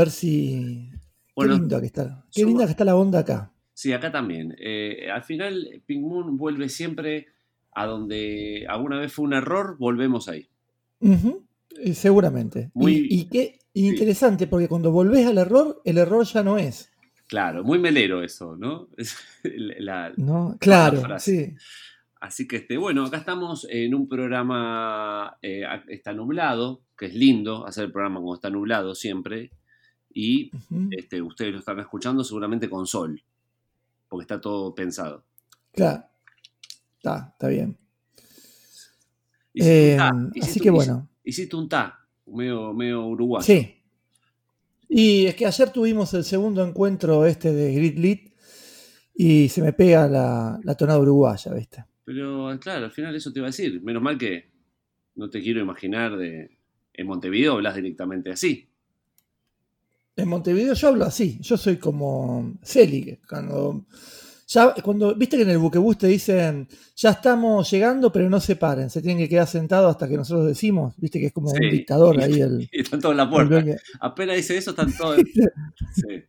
ver si. Bueno, qué linda que está. Qué somos- linda que está la onda acá. Sí, acá también. Eh, al final, Pink Moon vuelve siempre a donde alguna vez fue un error, volvemos ahí. Eh, seguramente. Y- Muy- y, qué interesante, porque cuando volvés al error, el error ya no es. Claro, muy melero eso, ¿no? Es la- ¿no? Claro, sí. Así que, este, bueno, acá estamos en un programa, eh, está nublado, que es lindo hacer el programa cuando está nublado siempre, y este, ustedes lo están escuchando seguramente con sol, porque está todo pensado. Claro. Está, está bien. Eh, ta, así que bueno. Hiciste un ta, medio, medio uruguayo. Sí. Y es que ayer tuvimos el segundo encuentro este de Grit Lit y se me pega la, la tonada uruguaya, ¿viste? Pero claro, al final eso te iba a decir. Menos mal que no te quiero imaginar de. En Montevideo hablas directamente así. En Montevideo yo hablo así, yo soy como Celi, cuando, ya, cuando viste que en el buquebús te dicen, ya estamos llegando, pero no se paren, se tienen que quedar sentados hasta que nosotros decimos, viste que es como Sí. un dictador ahí el, Y están todos en la puerta. Apenas dice eso, están todos. Sí.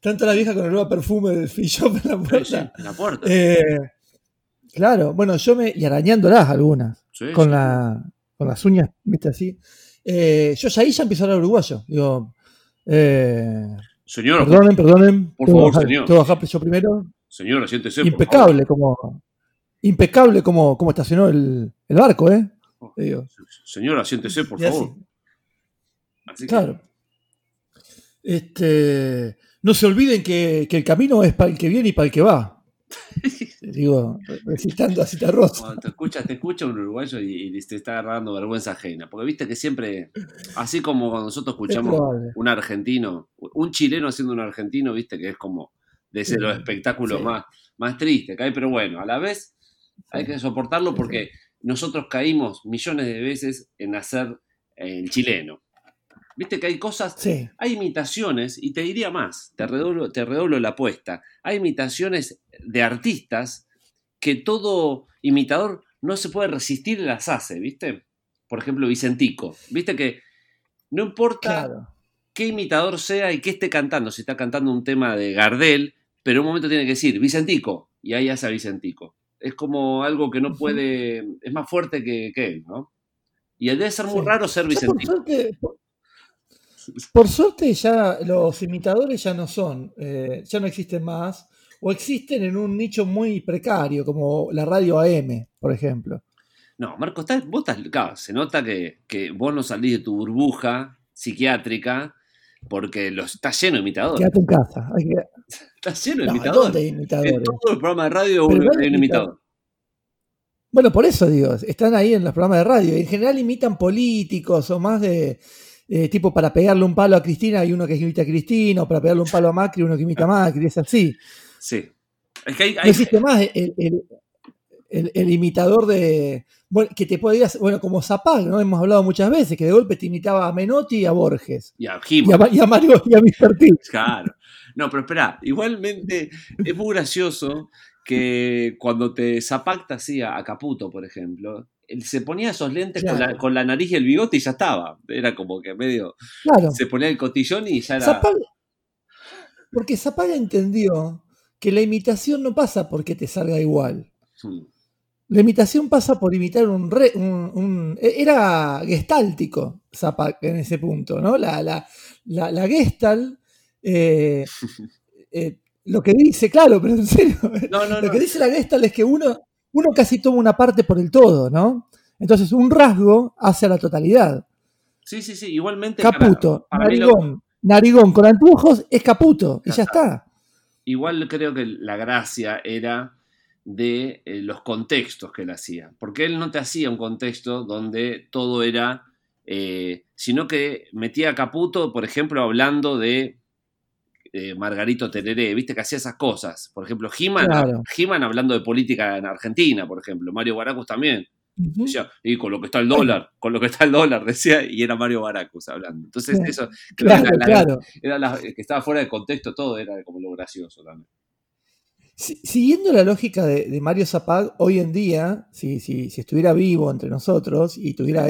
Tanto la vieja con el nuevo perfume del free shop en la puerta. En la puerta. Eh, claro, bueno, yo me. y arañándolas algunas, Sí, con, la, con las uñas, viste así. Eh, yo ya ahí ya empiezo a hablar uruguayo. Digo, eh, Señora, perdonen, perdonen. por ¿puedo favor, bajar- señor. ¿puedo bajar yo primero? señora, siéntese. por impecable como impecable como, como estacionó el, el barco, ¿eh? digo. Señora, siéntese, por así, favor. Así que- claro. Este, no se olviden que, que el camino es para el que viene y para el que va. Digo, recitando te rosa. Cuando te escucha, te escucha un uruguayo y, y te está agarrando vergüenza ajena. Porque viste que siempre, así como cuando nosotros Es escuchamos un argentino, un chileno haciendo un argentino, viste que es como de ese los Sí, espectáculos sí. más, más tristes que hay, pero bueno, a la vez hay que soportarlo porque nosotros caímos millones de veces en hacer el chileno. Viste que hay cosas, Sí, hay imitaciones, y te diría más, te redoblo, te redoblo la apuesta, hay imitaciones de artistas que todo imitador no se puede resistir y las hace, ¿viste? Por ejemplo, Vicentico, ¿viste que no importa claro. qué imitador sea y qué esté cantando, si está cantando un tema de Gardel, pero en un momento tiene que decir Vicentico, y ahí hace a Vicentico. Es como algo que no puede, es más fuerte que, que él, ¿no? Y debe ser muy Sí. raro ser Ya por Vicentico. suerte, por, suerte ya los imitadores ya no son, eh, ya no existen más, o existen en un nicho muy precario, como la radio AM, por ejemplo. No, Marco, estás- vos estás, claro, se nota que, que vos no salís de tu burbuja psiquiátrica porque los, está lleno de imitadores. Quédate en casa. hay que- Está lleno de No, imitadores. ¿dónde hay En imitadores? todo el programa de radio Pero hay un imitador. Bueno, por eso digo, están ahí en los programas de radio. En general imitan políticos o más de eh, tipo para pegarle un palo a Cristina hay uno que imita a Cristina, o para pegarle un palo a Macri uno que imita a Macri, es así. Sí. Es que hay, No existe más el, el- el- el imitador de. Bueno, que te podías. Bueno, como Zapag, ¿no? Hemos hablado muchas veces, que de golpe te imitaba a Menotti y a Borges. y a Y a, He-Man, Ma- y a Mario y a Mr. T. Claro. No, pero espera, igualmente es muy gracioso que cuando te zapacta así a, a Caputo, por ejemplo, se ponía esos lentes con, la, Claro. con la nariz y el bigote y ya estaba. Era como que medio. Claro. Se ponía el cotillón y ya era. Porque Zapag entendió que la imitación no pasa porque te salga igual. Mm. La imitación pasa por imitar un, re- un- un- e- era gestáltico Zapag en ese punto, ¿no? La, la, la, la gestalt, eh, eh, lo que dice, claro, pero en serio, No, no, lo no. que dice la gestalt es que uno, uno casi toma una parte por el todo, ¿no? Entonces un rasgo hace a la totalidad. Sí, sí, sí. Igualmente. Caputo, para mí lo- narigón, narigón con anteojos es caputo, y Ya ya está. igual creo que la gracia era de eh, los contextos que él hacía. Porque él no te hacía un contexto donde todo era. eh, sino que metía a Caputo, por ejemplo, hablando de eh, Margarito Tereré, viste que hacía esas cosas. Por ejemplo, He-Man Claro. Hablando de política en Argentina, por ejemplo. Mario Baracus también. Decía, y con lo que está el dólar, con lo que está el dólar, decía, y era Mario Baracus hablando. Entonces, Sí. eso Claro, era la- claro. era la- que estaba fuera de contexto todo, era como lo gracioso también. siguiendo la lógica de, Mario Zapag, hoy en día, si, si, si, estuviera vivo entre nosotros y tuviera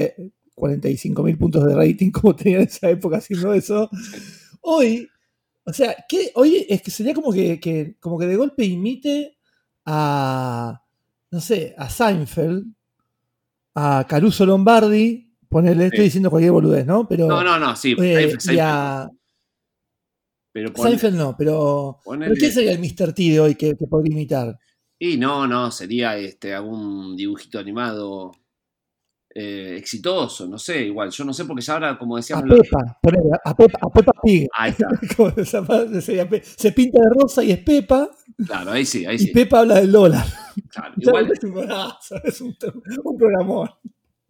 45 eh, mil puntos de rating como tenía en esa época haciendo eso, hoy, o sea, que hoy es que sería como que, como que de golpe imite a, no sé, a Seinfeld, a Caruso Lombardi, ponerle, estoy diciendo cualquier boludez, ¿no? Pero, no, no, no, sí. Eh, pero Seinfeld no, pero, ¿qué sería el Mr. T de hoy que, podría imitar? Y no, no, sería este, algún dibujito animado eh, exitoso, no sé, igual. Yo no sé porque ya ahora, como decíamos. A Pepa, a, Pepa, a Pepa Pig. Ahí está. se pinta de rosa y es Pepa. Claro, ahí sí, ahí sí. Y Pepa habla del dólar. Claro, igual. es un es un, un programón.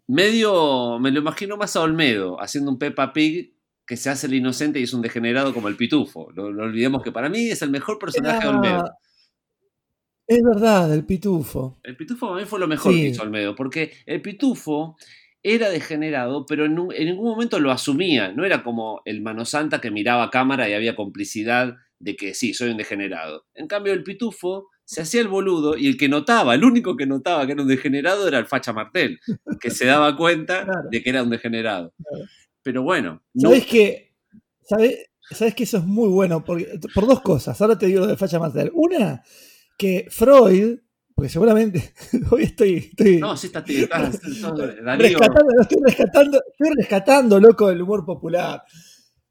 Medio, me lo imagino más a Olmedo, haciendo un Peppa Pig que se hace el inocente y es un degenerado como el pitufo. No, olvidemos que para mí es el mejor personaje de Olmedo. Es verdad, el pitufo. El pitufo para mí fue lo mejor que hizo Olmedo, porque el pitufo era degenerado, pero en, ningún momento lo asumía. No era como el mano santa que miraba a cámara y había complicidad de que sí, soy un degenerado. En cambio, el pitufo se hacía el boludo y el que notaba, el único que notaba que era un degenerado era el facha Martel, que se daba cuenta de que era un degenerado. Pero bueno. ¿Sabes que ¿sabes, que eso es muy bueno? Por, por dos cosas. Ahora te digo lo de Facha Martel. Una, que Freud, porque seguramente hoy estoy. no, sí, está, rescatando, estoy rescatando, estoy rescatando, loco, el humor popular.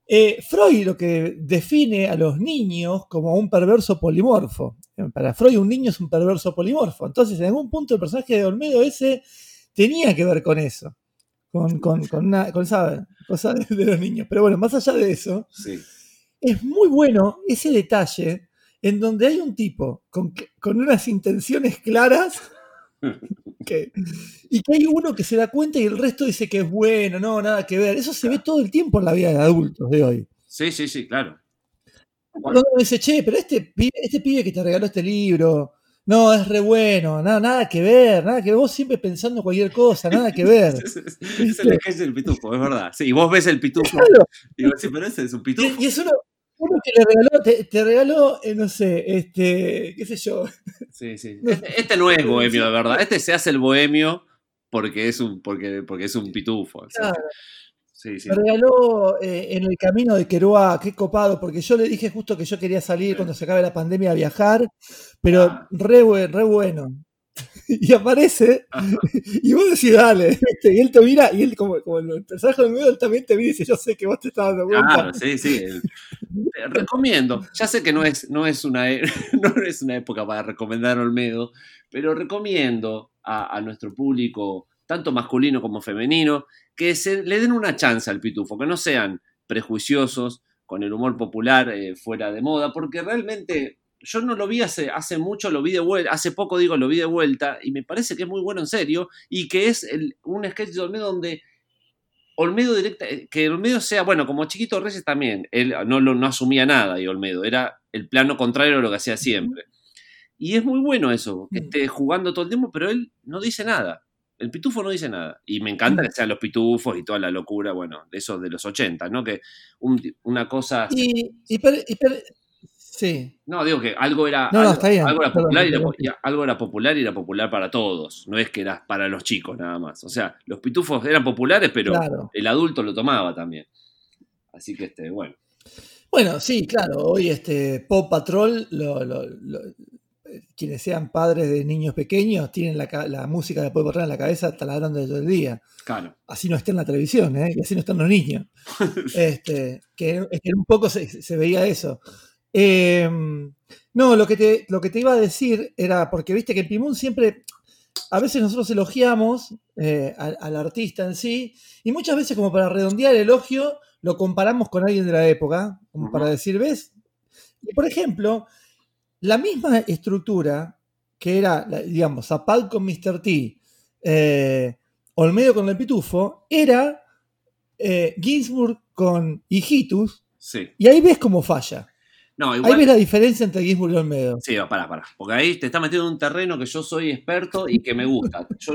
Eh, Freud lo que define a los niños como un perverso polimorfo. Para Freud un niño es un perverso polimorfo. Entonces, en algún punto el personaje de Olmedo ese tenía que ver con eso con, con, con, una, con esa cosa de, los niños. Pero bueno, más allá de eso, es muy bueno ese detalle en donde hay un tipo con, con unas intenciones claras y que hay uno que se da cuenta y el resto dice que es bueno, no, nada que ver. Eso se ve todo el tiempo en la vida de adultos de hoy. Sí, sí, sí, claro. Cuando dice, che, pero este este pibe que te regaló este libro, no, es re bueno, nada, nada que ver, nada que ver. Vos siempre pensando cualquier cosa, nada que ver. es el es el pitufo, es verdad. Sí, y vos ves el pitufo y vos decís, pero ese es un pitufo. Y, es uno, uno, que le regaló, te, regaló, eh, no sé, este, qué sé yo. Sí, sí. Este, este, no es bohemio, de verdad. Este se hace el bohemio porque es un, porque, porque es un pitufo. Claro. Me regaló eh, en el camino de Queroa, qué copado, porque yo le dije justo que yo quería salir cuando se acabe la pandemia a viajar, pero ah. re, re bueno. y aparece, y vos decís, dale, y él te mira, y él, como, como el personaje de medio, él también te mira y dice, yo sé que vos te estás dando cuenta. Claro, sí, sí. recomiendo, ya sé que no es, no, es una, no es una época para recomendar Olmedo, pero recomiendo a, a nuestro público, tanto masculino como femenino, que se le den una chance al pitufo, que no sean prejuiciosos con el humor popular eh, fuera de moda, porque realmente yo no lo vi hace, hace mucho, lo vi de vuelta, hace poco digo, lo vi de vuelta, y me parece que es muy bueno en serio, y que es un sketch de Olmedo donde Olmedo directa, eh, que Olmedo sea, bueno, como Chiquito Reyes también, él no, no asumía nada y Olmedo, era el plano contrario a lo que hacía siempre. Y es muy bueno eso, que esté jugando todo el tiempo, pero él no dice nada. El pitufo no dice nada. Y me encanta que sean los pitufos y toda la locura, bueno, de esos de los 80, ¿no? Que una cosa. Y, sí. No, digo que algo era, algo, era popular y era, algo era popular y era popular para todos. No es que era para los chicos nada más. O sea, los pitufos eran populares, pero el adulto lo tomaba también. Así que este, bueno. Bueno, sí, claro. Hoy este Pop Patrol lo, quienes sean padres de niños pequeños tienen la, música de Pueblo en la cabeza taladrando todo el día. Claro. Así no está en la televisión, ¿eh? y así no están los niños. este, que, un poco se, veía eso. Em, no, lo que, te, lo que te iba a decir era, porque viste que en Pimun siempre, a veces nosotros elogiamos eh, al, artista en sí, y muchas veces como para redondear el elogio, lo comparamos con alguien de la época, como para decir, ¿ves? Y por ejemplo, la misma estructura que era, digamos, Zapal con Mr. T, eh, Olmedo con el Pitufo, era eh, Ginsburg con Hijitus. Sí. Y ahí ves cómo falla. No, Ahí ves la diferencia entre Ginsburg y Olmedo. Sí, para, para. Porque ahí te está metiendo en un terreno que yo soy experto y que me gusta. Yo,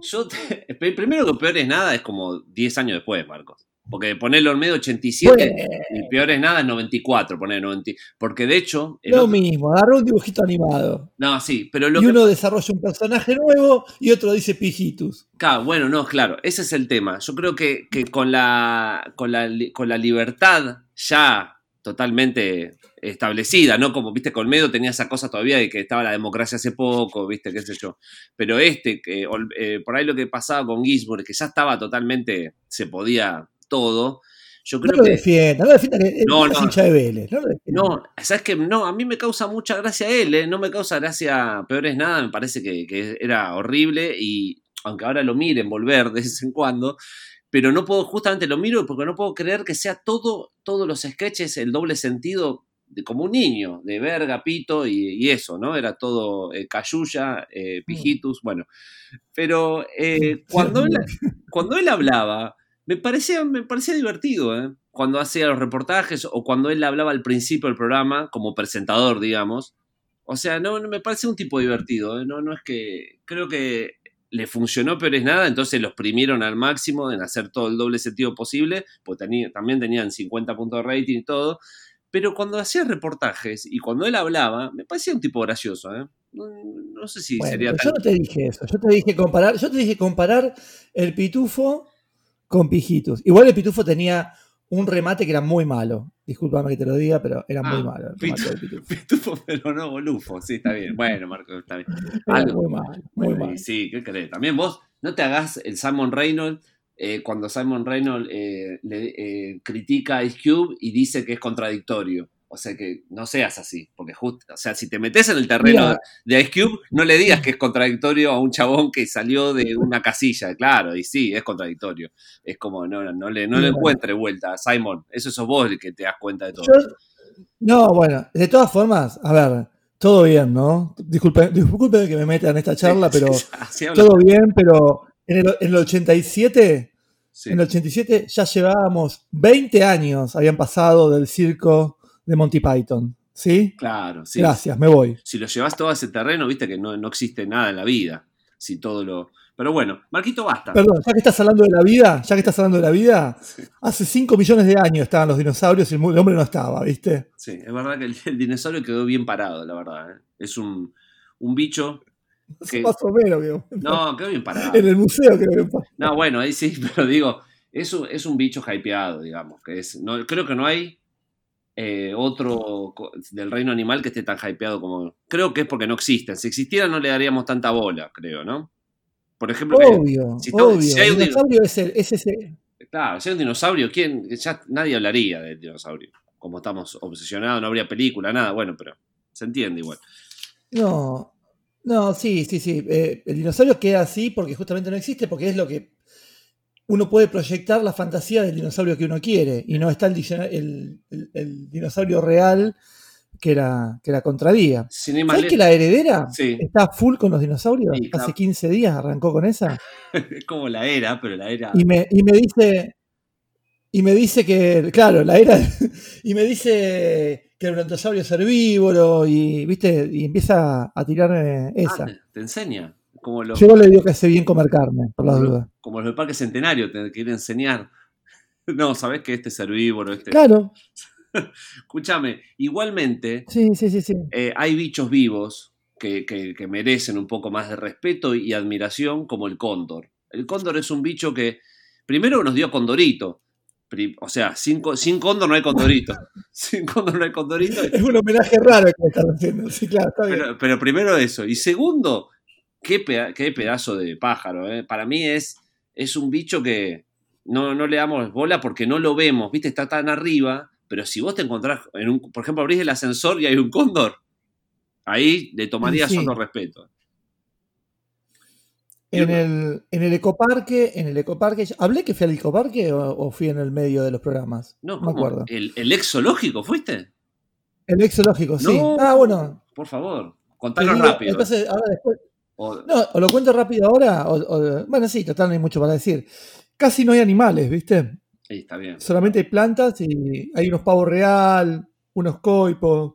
yo primero que peor es nada, es como 10 años después, Marcos. Porque ponerlo en medio 87, Bueno. y peor es nada, es 94, poner 90. Porque de hecho. Lo otro- mismo, agarró un dibujito animado. no, sí, pero lo y que uno desarrolla un personaje nuevo y otro dice pijitus. Claro, bueno, no, claro, ese es el tema. Yo creo que, que con, la, con, la, con la libertad ya totalmente establecida, ¿no? Como, viste, Colmedo tenía esa cosa todavía de que estaba la democracia hace poco, viste, qué sé yo. Pero este, que ol- eh, por ahí lo que pasaba con Gisborne, que ya estaba totalmente, se podía todo, yo No creo lo que... defienda, no lo defienda que No, no. hincha de Vélez. No, lo. No, ¿sabes qué? No, a mí me causa mucha gracia él, ¿eh? No me causa gracia peor es nada, me parece que, que era horrible y aunque ahora lo miren volver de vez en cuando, pero no puedo, justamente lo miro porque no puedo creer que sea todo, todos los sketches el doble sentido de como un niño, de verga, pito y, y eso, ¿no? Era todo eh, cayuya, eh, pijitus, bueno. Pero eh, cuando, él, cuando él hablaba, me parecía, me parecía divertido, ¿eh? Cuando hacía los reportajes o cuando él hablaba al principio del programa, como presentador, digamos. O sea, no, no me parece un tipo divertido, ¿eh? No, no es que. Creo que le funcionó, pero es nada, entonces los primieron al máximo en hacer todo el doble sentido posible, porque tenía- también tenían 50 puntos de rating y todo. Pero cuando hacía reportajes y cuando él hablaba, me parecía un tipo gracioso, ¿eh? No, no sé si Bueno, sería tan. yo no te dije eso. Yo te dije comparar, yo te dije comparar el pitufo con pijitus. Igual el pitufo tenía un remate que era muy malo. Discúlpame que te lo diga, pero era Ah, muy malo el remate del pitufo. Pitufo, pero no golufo, sí, está bien. Bueno, Marco, está bien. Algo. muy malo, muy Bueno, malo. y sí, ¿qué crees? También vos no te hagas el Simon Reynolds eh, cuando Simon Reynolds eh, le eh, critica a Ice Cube y dice que es contradictorio. O sea que no seas así, porque justo, o sea, si te metes en el terreno de Ice Cube, no le digas que es contradictorio a un chabón que salió de una casilla, claro, y sí, es contradictorio. Es como, no, no, no le, no le encuentre vuelta, Simon, eso sos vos el que te das cuenta de todo. Yo- no, bueno, de todas formas, a ver, todo bien, ¿no? Disculpen, disculpen que me meta en esta charla, pero todo bien, pero en el, en el 87, sí. en el 87 ya llevábamos 20 años, habían pasado del circo de Monty Python, ¿sí? Claro, sí. Gracias, me voy. si lo llevas todo a ese terreno, viste que no, no existe nada en la vida. Si todo lo. Pero bueno, Marquito, basta. Perdón, ya que estás hablando de la vida, ya que estás hablando de la vida, Sí. hace 5 millones de años estaban los dinosaurios y el hombre no estaba, ¿viste? Sí, es verdad que el, el dinosaurio quedó bien parado, la verdad. ¿eh? Es un, un bicho. que- Más o menos, que- No, quedó bien parado. en el museo creo que fue. No, bueno, ahí sí, pero digo, es un, es un bicho hypeado, digamos. Que es, no, creo que no hay eh, otro del reino animal que esté tan hypeado como. Creo que es porque no existen. Si existieran, no le daríamos tanta bola, creo, ¿no? Por ejemplo, que- Obvio, si obvio. si hay un dinosaurio es, el- es ese. Claro, si hay un dinosaurio, ¿quién? Ya nadie hablaría del dinosaurio. Como estamos obsesionados, no habría película, nada, bueno, pero se entiende igual. No, no, sí, sí, sí. eh, el dinosaurio queda así porque justamente no existe, porque es lo que uno puede proyectar la fantasía del dinosaurio que uno quiere. Y no está el, dicciona- el- el- el dinosaurio real que era, que era contradía. ¿Sabes que la heredera Sí. está full con los dinosaurios? Sí, claro. Hace 15 días arrancó con esa. es como la era, pero la era. Y me, y me dice. Y me dice que. Claro, la era. Y me dice que el brontosaurio es herbívoro. Y viste. Y empieza a tirar eh, Ah, esa. te, te enseña. Como los, Yo le digo que hace bien comer carne, por las dudas. como los del Parque Centenario, te quieren enseñar. No, sabes que este es herbívoro, este. Claro, Escúchame, igualmente, sí, sí, sí, sí. eh, hay bichos vivos que, que- que merecen un poco más de respeto y admiración, como el cóndor. El cóndor es un bicho que primero nos dio condorito. O sea, sin, sin cóndor no hay condorito. Sin cóndor no hay condorito. Es un homenaje raro que me estás haciendo. Sí, claro, está bien. Pero, pero primero eso. Y segundo, qué, peda- qué pedazo de pájaro. ¿eh? Para mí es, es un bicho que no, no le damos bola porque no lo vemos. ¿Viste? Está tan arriba. Pero si vos te encontrás, en un, por ejemplo, abrís el ascensor y hay un cóndor, ahí le tomarías Sí. otro respeto. En el, en el ecoparque, en el ecoparque. ¿Hablé que fui al ecoparque o, o fui en el medio de los programas? No, me ¿cómo? acuerdo. ¿El, el ex zoológico fuiste? El exológico, sí. No. Ah, bueno. Por favor, digo, rápido. Entonces, ahora después. O- No, o lo cuento rápido ahora. o- o- bueno, sí, total, no hay mucho para decir. Casi no hay animales, ¿viste? sí, está bien. Solamente hay plantas y hay unos pavos real, unos coipos,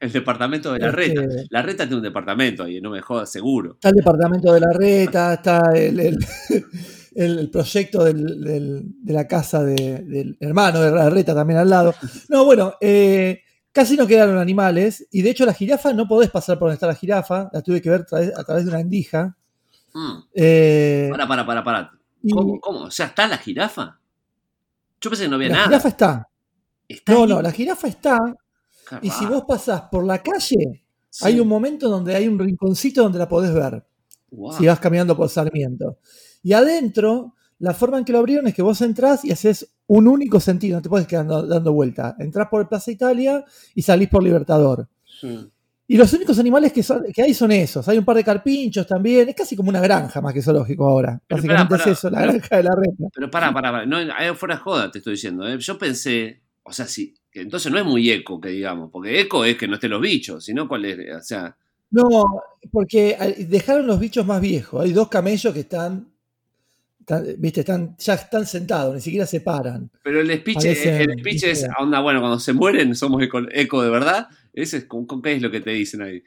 El departamento de la Este- reta. La reta tiene un departamento ahí, no me jodas, seguro. Está el departamento de la reta, está el, el, el, proyecto de la casa del hermano de Reta también al lado. No, bueno, eh, casi no quedaron animales y de hecho la jirafa no podés pasar por donde está la jirafa, la tuve que ver a través de una endija. Mm. Eh, para, para, para, para. ¿Cómo, ¿Cómo? O sea, ¿está la jirafa? Yo pensé que no había nada. La jirafa está. no, no, la jirafa está. Y si vos pasás por la calle, hay un momento donde hay un rinconcito donde la podés ver. Si vas caminando por Sarmiento. Y adentro, la forma en que lo abrieron es que vos entrás y haces un único sentido, no te puedes quedar dando, vuelta. Entrás por Plaza Italia y salís por Libertador. Y los únicos animales que, que, hay son esos. Hay un par de carpinchos también. Es casi como una granja más que zoológico ahora. Básicamente es eso, la granja de la red. Pero pará, pará, pará. No, fuera joda te estoy diciendo. ¿eh? Yo pensé, o sea, sí, que entonces no es muy eco, que digamos. Porque eco es que no estén los bichos, sino cuál es, o sea... No, porque dejaron los bichos más viejos. Hay dos camellos que están viste, están, ya están sentados, ni siquiera se paran. Pero el speech, el speech es, onda, bueno, cuando se mueren somos eco, de verdad. Ese es, ¿con, qué es lo que te dicen ahí?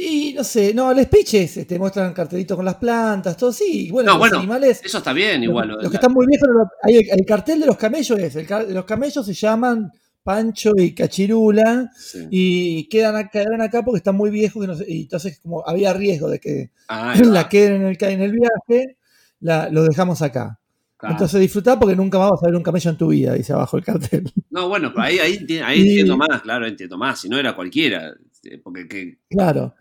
Y no sé, no, el speech es, te este, muestran cartelitos con las plantas, todo, sí. Bueno, los animales. Eso está bien, igual. Los, que están muy viejos, hay el, cartel de los camellos es, el, los camellos se llaman Pancho y Cachirula y quedan, quedan acá porque están muy viejos y entonces como había riesgo de que ah, la queden en el, en el viaje lo dejamos acá. Entonces disfrutá porque nunca más vas a ver un camello en tu vida, dice abajo el cartel. No, bueno, pero ahí, ahí, entiendo más, claro, entiendo más. Si no era cualquiera. Eh, porque que, claro.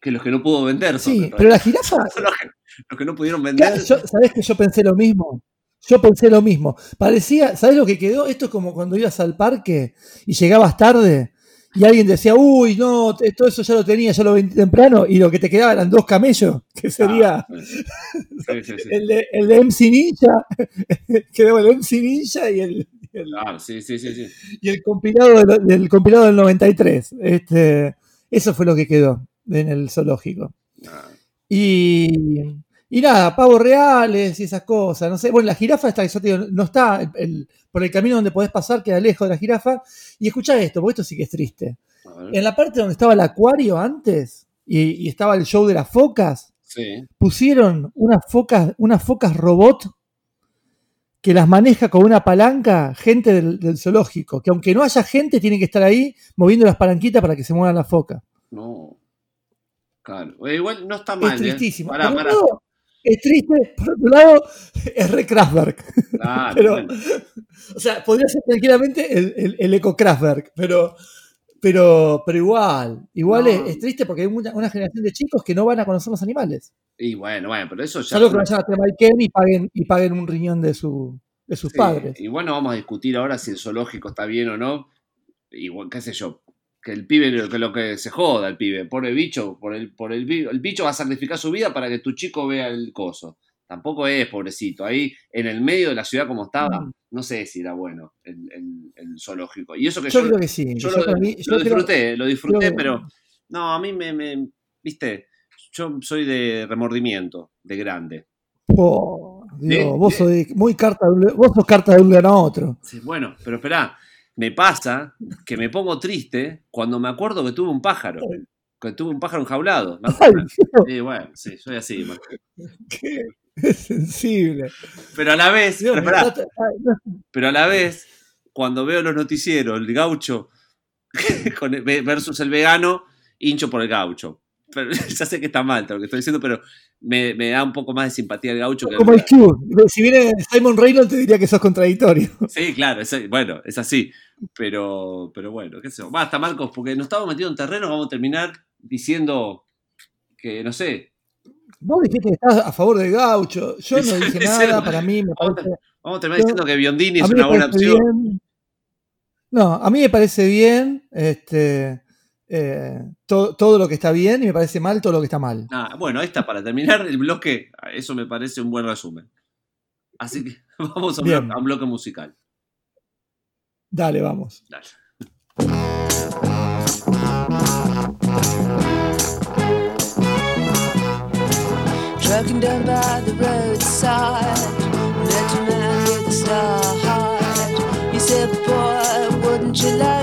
Que los que no pudo vender. sí, pero la jirafa. los, que, no pudieron vender. ¿Sabés que yo pensé lo mismo? Yo pensé lo mismo. Parecía, ¿sabes lo que quedó? Esto es como cuando ibas al parque y llegabas tarde y alguien decía, uy, no, todo eso ya lo tenía, ya lo vendí temprano, y lo que te quedaba eran dos camellos, que sería ah, El, de, el, de, MC Ninja, quedaba el MC Ninja y el, y el compilado del, compilado del 93. Este, eso fue lo que quedó en el zoológico. Ah. Y, y nada, pavos reales y esas cosas, no sé. Bueno, la jirafa está, no está por el camino donde podés pasar, queda lejos de la jirafa. Y escucha esto, porque esto sí que es triste. En la parte donde estaba el acuario antes y, estaba el show de las focas, pusieron unas focas, unas focas robot que las maneja con una palanca gente del, zoológico, que aunque no haya gente, tienen que estar ahí moviendo las palanquitas para que se muevan las focas. No. Claro. Igual no está mal. Es ¿eh? tristísimo es triste, por otro lado, es re Kraftwerk. pero, O sea, podría ser tranquilamente el, el, eco Kraftwerk, pero, pero, pero igual, igual es, triste porque hay una, generación de chicos que no van a conocer los animales. Y bueno, bueno, pero eso ya. Salvo que vayan a Temalquén y paguen, y paguen un riñón de, su, de sus padres. Y bueno, vamos a discutir ahora si el zoológico está bien o no. Igual, qué sé yo, que el pibe, que lo que se joda el pibe, por el bicho, por el, por el, el bicho va a sacrificar su vida para que tu chico vea el coso. Tampoco es, pobrecito. Ahí en el medio de la ciudad como estaba, mm. no sé si era bueno el, zoológico. Y eso que yo, yo creo que sí. Yo, lo, disfruté, lo disfruté, pero no, a mí me, viste, yo soy de remordimiento, de grande. Oh, vos, sos muy carta, vos sos carta de un a otro. Sí, bueno, pero esperá, me pasa que me pongo triste cuando me acuerdo que tuve un pájaro. Que tuve un pájaro enjaulado. Sí, bueno, sí, soy así. Qué sensible. Pero a la vez, pero, a la vez, cuando veo los noticieros, el gaucho versus el vegano, hincho por el gaucho. ya sé que está mal lo que estoy diciendo, pero me, da un poco más de simpatía el gaucho. Como el Q. Si viene Simon Reynolds te diría que sos contradictorio. Sí, claro, bueno, es así. Pero, pero bueno, qué sé yo. Basta, Marcos, porque nos estamos metiendo en terreno, vamos a terminar diciendo que, no sé. Vos dijiste que estás a favor del gaucho. Yo no dije nada, para mí me parece. Vamos a terminar diciendo que Biondini es una buena opción. No, a mí me parece bien. Este, eh, todo, lo que está bien y me parece mal todo lo que está mal. Ah, bueno, ahí está, para terminar el bloque, eso me parece un buen resumen. Así que vamos a, a un bloque musical. Dale, vamos. Dale. Trucking down by the roadside, met a man with a star heart. He said, Boy, wouldn't you like?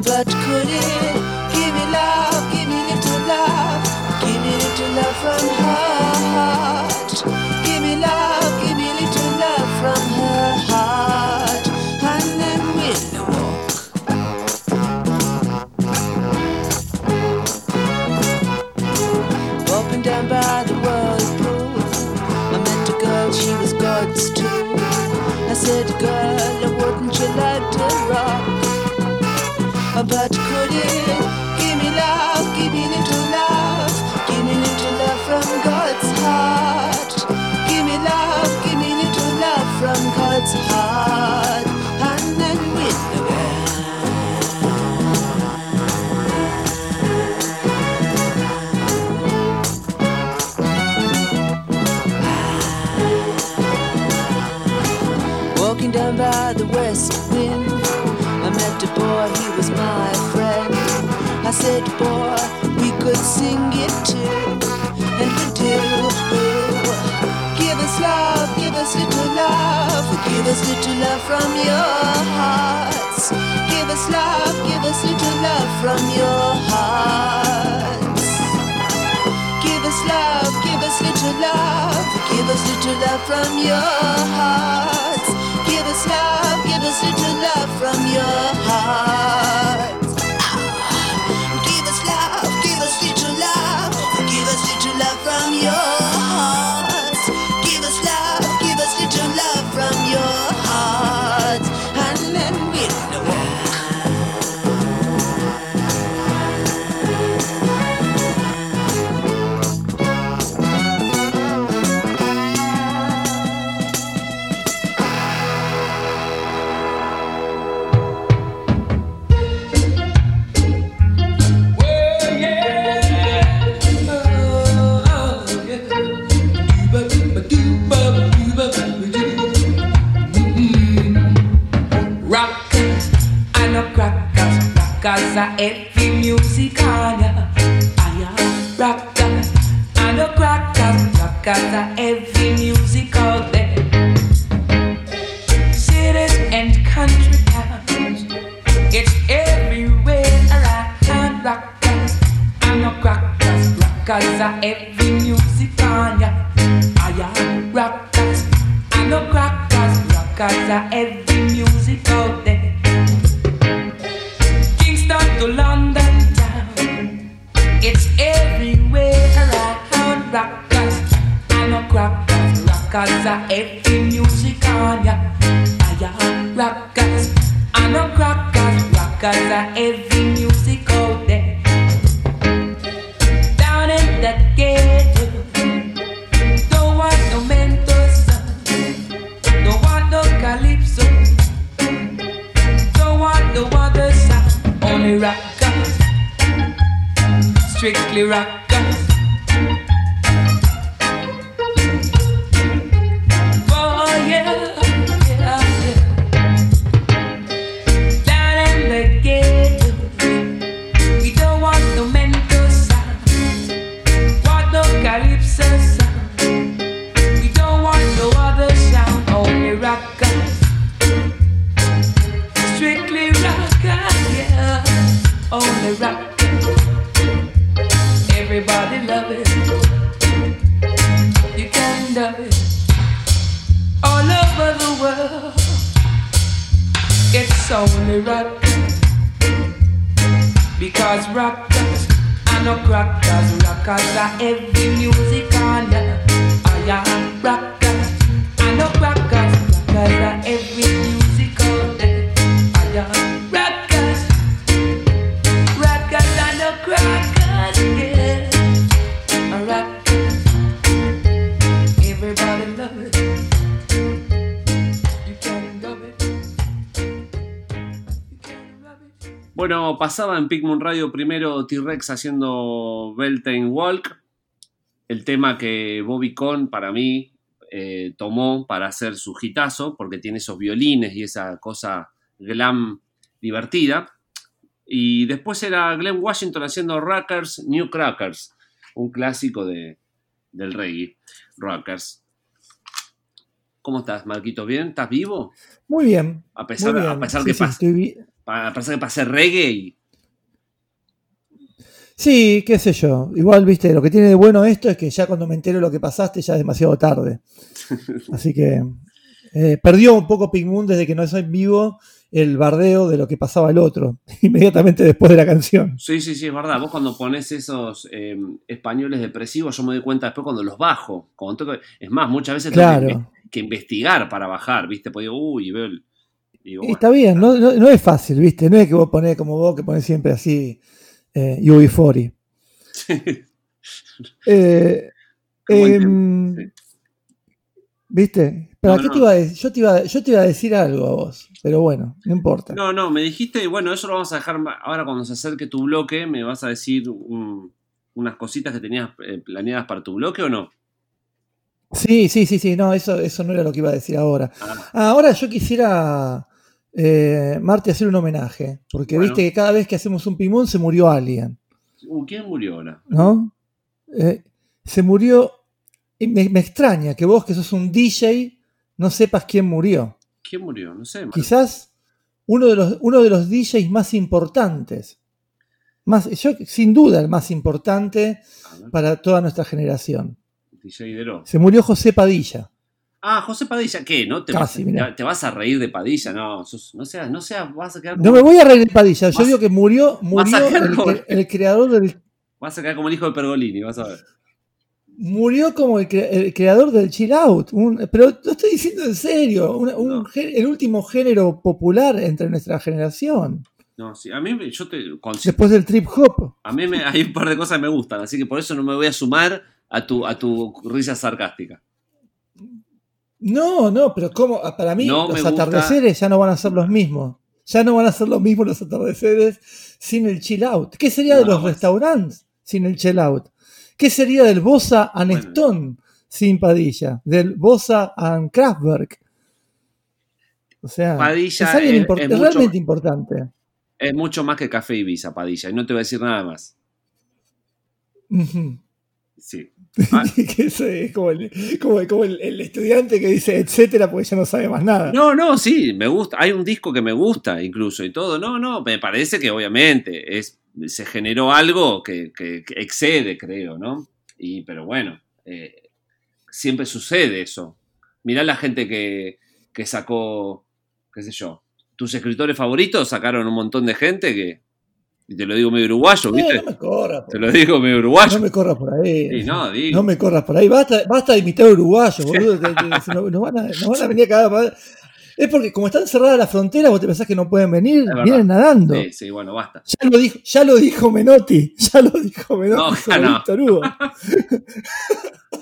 but couldn't. Give me love, give me little love, give me little love from her. By the west wind, I met a boy, he was my friend. I said, boy, we could sing it too, and we do. Give us love, give us little love, give us little love from your hearts. Give us love, give us little love from your hearts. Give us love, give us little love, give us little love from your hearts. Love, give us a little love from your heart. Because rockers and no crackers. Rockers are every music on ya. I Bueno, pasaba en Pigmoon Radio primero T-Rex haciendo Beltane Walk, el tema que Bobby Con para mí eh, tomó para hacer su hitazo, porque tiene esos violines y esa cosa glam divertida. Y después era Glenn Washington haciendo Rockers, New Crackers, un clásico de, del reggae, Rockers. ¿Cómo estás, Marquito? ¿Bien? ¿Estás vivo? Muy bien. A pesar, muy a bien. pesar Sí, que sí, pas- estoy bi- a pesar que pasé reggae y Sí, qué sé yo. Igual, viste, lo que tiene de bueno esto es que ya cuando me entero lo que pasaste ya es demasiado tarde. Así que eh, perdió un poco Pink Moon desde que no es en vivo el bardeo de lo que pasaba el otro, inmediatamente después de la canción. Sí, sí, sí, es verdad. Vos cuando pones esos eh, españoles depresivos, yo me doy cuenta después cuando los bajo. Cuando es más, muchas veces tengo que, que investigar para bajar, ¿viste? Pues digo, uy, veo el- Digo, Y bueno, está bien, no, no- no es fácil, ¿viste? No es que vos ponés como vos, que ponés siempre así eh, UB40. Eh, em, tema, ¿Viste? ¿Para No, te iba a decir? Yo te iba, yo te iba a decir algo a vos, pero bueno, no importa. No, no, me dijiste, bueno, eso lo vamos a dejar ahora cuando se acerque tu bloque, me vas a decir un- unas cositas que tenías eh, planeadas para tu bloque o no. Sí, sí, sí, sí, no, eso, eso no era lo que iba a decir ahora. Ah, Ah, ahora yo quisiera, eh, Marte, hacer un homenaje, porque Bueno. viste que cada vez que hacemos un pimón se murió alguien, uh, ¿Quién murió ahora? ¿no? Eh, se murió, y me, me extraña que vos que sos un DJ no sepas quién murió. ¿Quién murió? No sé. Marco. Quizás uno de los, uno de los DJs más importantes, más, yo, sin duda el más importante para toda nuestra generación. DJ Dero. Se murió José Padilla. Ah, José Padilla, ¿qué? ¿No te, Casi, vas, te, a reír de Padilla? No, sos- no seas, no seas, vas a quedar No como, me voy a reír de Padilla, yo Vas- digo que murió, murió el, como- el- el creador del vas a quedar como el hijo de Pergolini, vas a ver. murió como el, cre- el creador del chill out. un- pero lo estoy diciendo en serio, un- un No. gé- el último género popular entre nuestra generación, No, sí, a mí yo te después del trip hop. a mí me, hay un par de cosas que me gustan, así que por eso no me voy a sumar a tu, a tu risa sarcástica. No, no, pero como para mí No los gusta- atardeceres ya no van a ser los mismos. Ya no van a ser los mismos los atardeceres sin el chill out. ¿Qué sería de los bueno. restaurantes sin el chill out? ¿Qué sería del Bosa and Bueno. Stone sin Padilla? Del Bosa and Kraftwerk. O sea, Padilla es, es- import- es realmente importante. Es mucho más que Café Ibiza, Padilla, y no te voy a decir nada más. Sí. Ah. es como, el, como- como el- el estudiante que dice etcétera porque ya no sabe más nada. No, no, sí, me gusta. Hay un disco que me gusta incluso y todo. No, no, me parece que obviamente es, se generó algo que, que- que excede, creo, ¿no? Y, pero bueno, eh, siempre sucede eso. Mirá la gente que, que sacó, qué sé yo, tus escritores favoritos sacaron un montón de gente que, y te lo digo medio uruguayo, Eh, ¿viste? no me corras. por- Te lo digo medio uruguayo. No me corras por ahí. Sí, no, digo. No me corras por ahí. Basta, basta de imitar uruguayos, boludo. nos van a, nos van a venir a cagar. Es porque como están cerradas las fronteras, vos te pensás que no pueden venir, vienen nadando. Sí, sí, bueno, basta. Ya lo dijo, ya lo dijo Menotti, ya lo dijo Menotti No, sobre no. Víctor Hugo.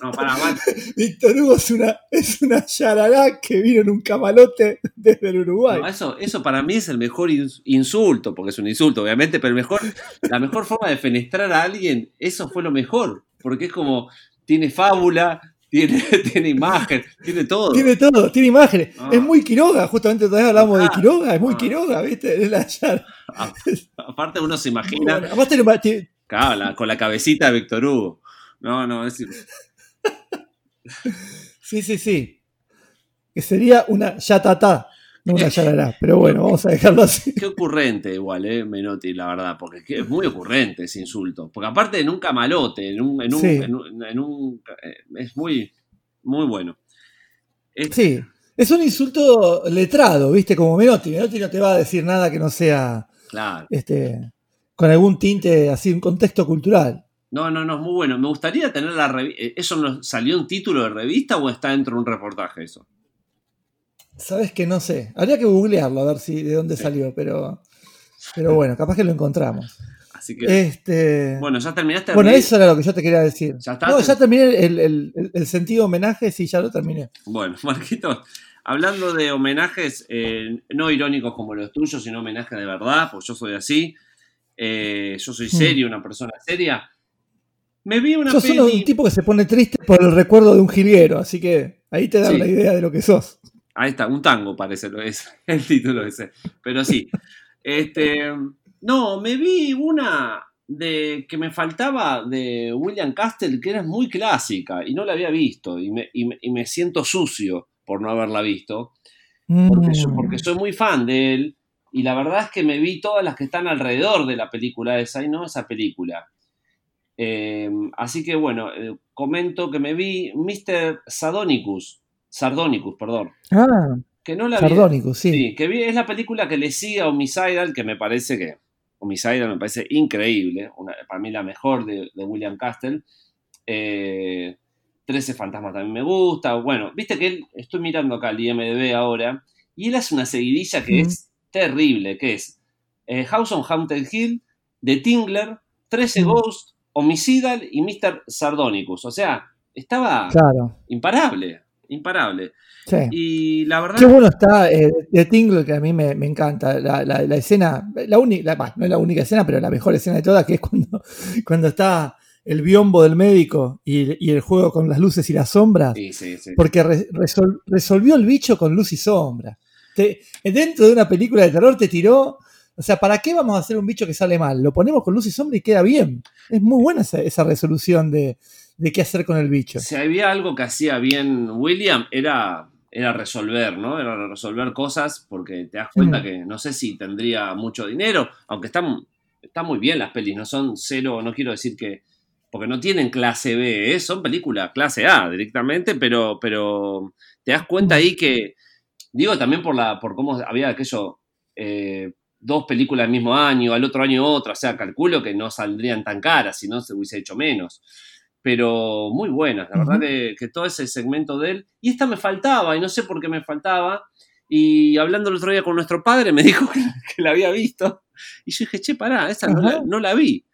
No, para, mal. Víctor Hugo es una, es una yarará que vino en un camalote desde el Uruguay. No, eso, eso para mí es el mejor ins- insulto, porque es un insulto, obviamente, pero el mejor, la mejor forma de fenestrar a alguien, eso fue lo mejor, porque es como, tiene fábula, tiene, tiene imagen, tiene todo. Tiene todo, tiene imágenes. Ah. Es muy Quiroga, justamente todavía hablamos de Ah. Quiroga, es muy Ah. Quiroga, ¿viste? Es la Aparte uno se imagina, bueno. Tiene- claro, la- con la cabecita de Víctor Hugo. No, no, es, Sí, sí, sí. Que sería una yatatá, no una yarará. Pero bueno, vamos a dejarlo así. qué ocurrente igual, eh, Menotti, la verdad, porque es, muy ocurrente ese insulto. Porque aparte en un camalote, en un, en un, Sí. en un- en un- eh, es muy, muy bueno. Es- Sí. Es un insulto letrado, ¿viste? Como Menotti. Menotti no te va a decir nada que no sea Claro. este, con algún tinte así, un contexto cultural. No, no, no, es muy bueno. Me gustaría tener la revista. ¿Eso no salió un título de revista o está dentro de un reportaje eso? Sabes que no sé. Habría que googlearlo a ver si de dónde salió, pero, pero bueno, capaz que lo encontramos. Así que. Este, bueno, ya terminaste. bueno, eso era lo que yo te quería decir. ¿Ya está? No, ya terminé el, el- el- el sentido homenaje, sí, ya lo terminé. Bueno, Marquitos, hablando de homenajes eh, no irónicos como los tuyos, sino homenajes de verdad, porque yo soy así. eh, yo soy Hmm. serio, una persona seria. Me vi una peli. uno- un tipo que se pone triste por el recuerdo de un jilguero, así que ahí te da Sí. la idea de lo que sos. Ahí está, un tango parece lo es el título ese. Pero sí. Este, no, me vi una de que me faltaba de William Castle que era muy clásica y no la había visto y me, y me- y me siento sucio por no haberla visto porque, yo- Mm. porque soy muy fan de él y la verdad es que me vi todas las que están alrededor de la película esa y no esa película. Eh, así que bueno, eh, comento que me vi Mr. Sardonicus, Sardonicus, perdón, Ah, que no la vi. Sardónico, sí. Sí, que vi- es la película que le sigue a Homicidal, que me parece que Homicidal me parece increíble, una- para mí la mejor de, de William Castle. Eh, 13 fantasmas también me gusta. Bueno, viste que él, estoy mirando acá el IMDB ahora, Y él hace una seguidilla que Mm. es terrible, que es eh, House on Haunted Hill, The Tingler, 13 Mm. Ghost, Homicidal y Mr. Sardonicus. O sea, estaba Claro. imparable, imparable. Sí. Y la verdad... Qué bueno está eh, de Tingle, que a mí me, me encanta. La, la- la escena, la única, no es la única escena, pero la mejor escena de todas, que es cuando, cuando está el biombo del médico y, y el juego con las luces y las sombras. Sí, sí, sí. Porque re- resol- resolvió el bicho con luz y sombra. Te- dentro de una película de terror te tiró. O sea, ¿para qué vamos a hacer un bicho que sale mal? Lo ponemos con luz y sombra y queda bien. Es muy buena esa, esa resolución de, de qué hacer con el bicho. Si había algo que hacía bien William, era, era resolver, ¿no? Era resolver cosas porque te das cuenta Mm. que no sé si tendría mucho dinero, aunque están, están muy bien las pelis, no son cero, no quiero decir que. Porque no tienen clase B, ¿eh? son películas clase A directamente, pero, pero te das cuenta ahí que. Digo también por la por cómo había aquello. eh, dos películas del mismo año, al otro año otra, o sea, calculo que no saldrían tan caras, si no se hubiese hecho menos pero muy buenas, la verdad que, que todo ese segmento de él, y esta me faltaba, y no sé por qué me faltaba, y hablando el otro día con nuestro padre, me dijo que, que la había visto, y yo dije, che, pará, esta no la, no la vi.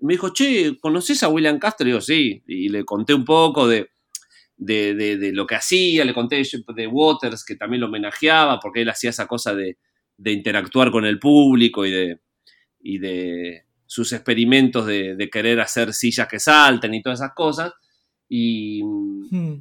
Me dijo, che, ¿conoces a William Castro? Y yo, sí, y le conté un poco de, de, de- de lo que hacía, le conté de Waters, que también lo homenajeaba, porque él hacía esa cosa de, de interactuar con el público y de, y de sus experimentos de, de querer hacer sillas que salten y todas esas cosas. Y, Mm.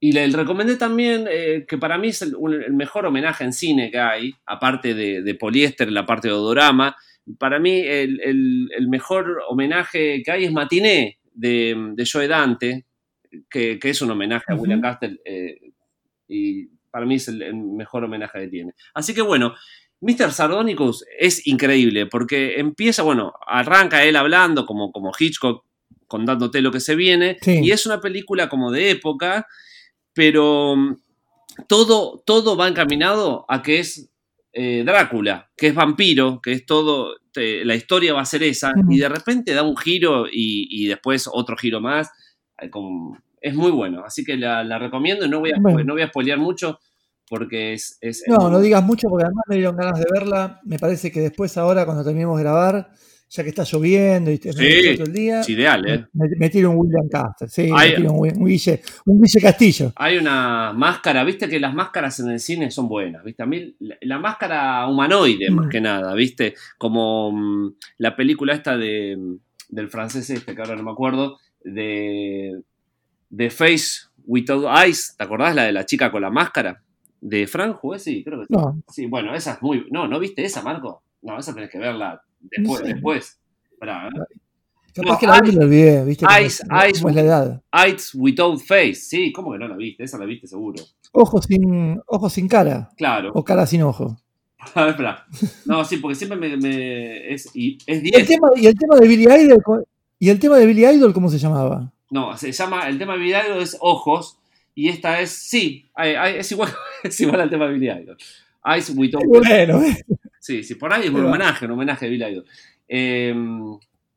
y le recomendé también, eh, que para mí es el, mejor homenaje en cine que hay, aparte de, de poliéster, la parte de odorama. Para mí el, el- el mejor homenaje que hay es Matiné, de, de Joe Dante, que, que es un homenaje a. William Castle, eh, y para mí es el, el mejor homenaje que tiene. Así que bueno, Mr. Sardonicus es increíble, porque empieza, bueno, arranca él hablando como, como Hitchcock, contándote lo que se viene, Sí. y es una película como de época, pero mm, todo, todo va encaminado a que es eh, Drácula, que es vampiro, que es todo, te- la historia va a ser esa, y de repente da un giro y, y después otro giro más. eh, con- es muy bueno, así que la, la recomiendo y no voy a, Bueno. no voy a spoilear mucho porque es... es- No, no digas mucho porque además me dieron ganas de verla. Me parece que después, ahora, cuando terminemos de grabar, ya que está lloviendo y te Sí, todo el día, es ideal, ¿eh? me, me tiro un William Castle. Sí, me tiro un, un Guille, un Guille Castillo. Hay una máscara, viste que las máscaras en el cine son buenas, viste. A mí la, la máscara humanoide, Mm. más que nada, viste. Como mm, la película esta de, del francés este, que ahora no me acuerdo, de, de Face Without Eyes, ¿te acordás la de la chica con la máscara? De Franjo, ¿eh? sí, creo que sí. No, Sí, bueno, esa es muy... No, ¿no viste esa, Marco? No, esa tenés que verla después. No sé. después. Esperá, ¿eh? capaz No, que la vi me olvidé, ¿viste? Cómo es la edad. Eyes Without Face, sí, ¿cómo que no la viste? Esa la viste seguro. Ojos sin, ojos sin cara. Claro. O cara sin ojo. A ver, espera. No, sí, porque siempre me, me- es, y es el 10. tema, y el tema de Billy Idol, ¿y el tema de Billy Idol cómo se llamaba? No, se llama, el tema de Billy Idol es ojos, y esta es, sí, ay, ay, es, igual, es igual al tema de Billy Idol. Eyes Without Bueno, ¿ves? Sí, sí, por ahí es un homenaje, un homenaje de Billy Idol. Eh,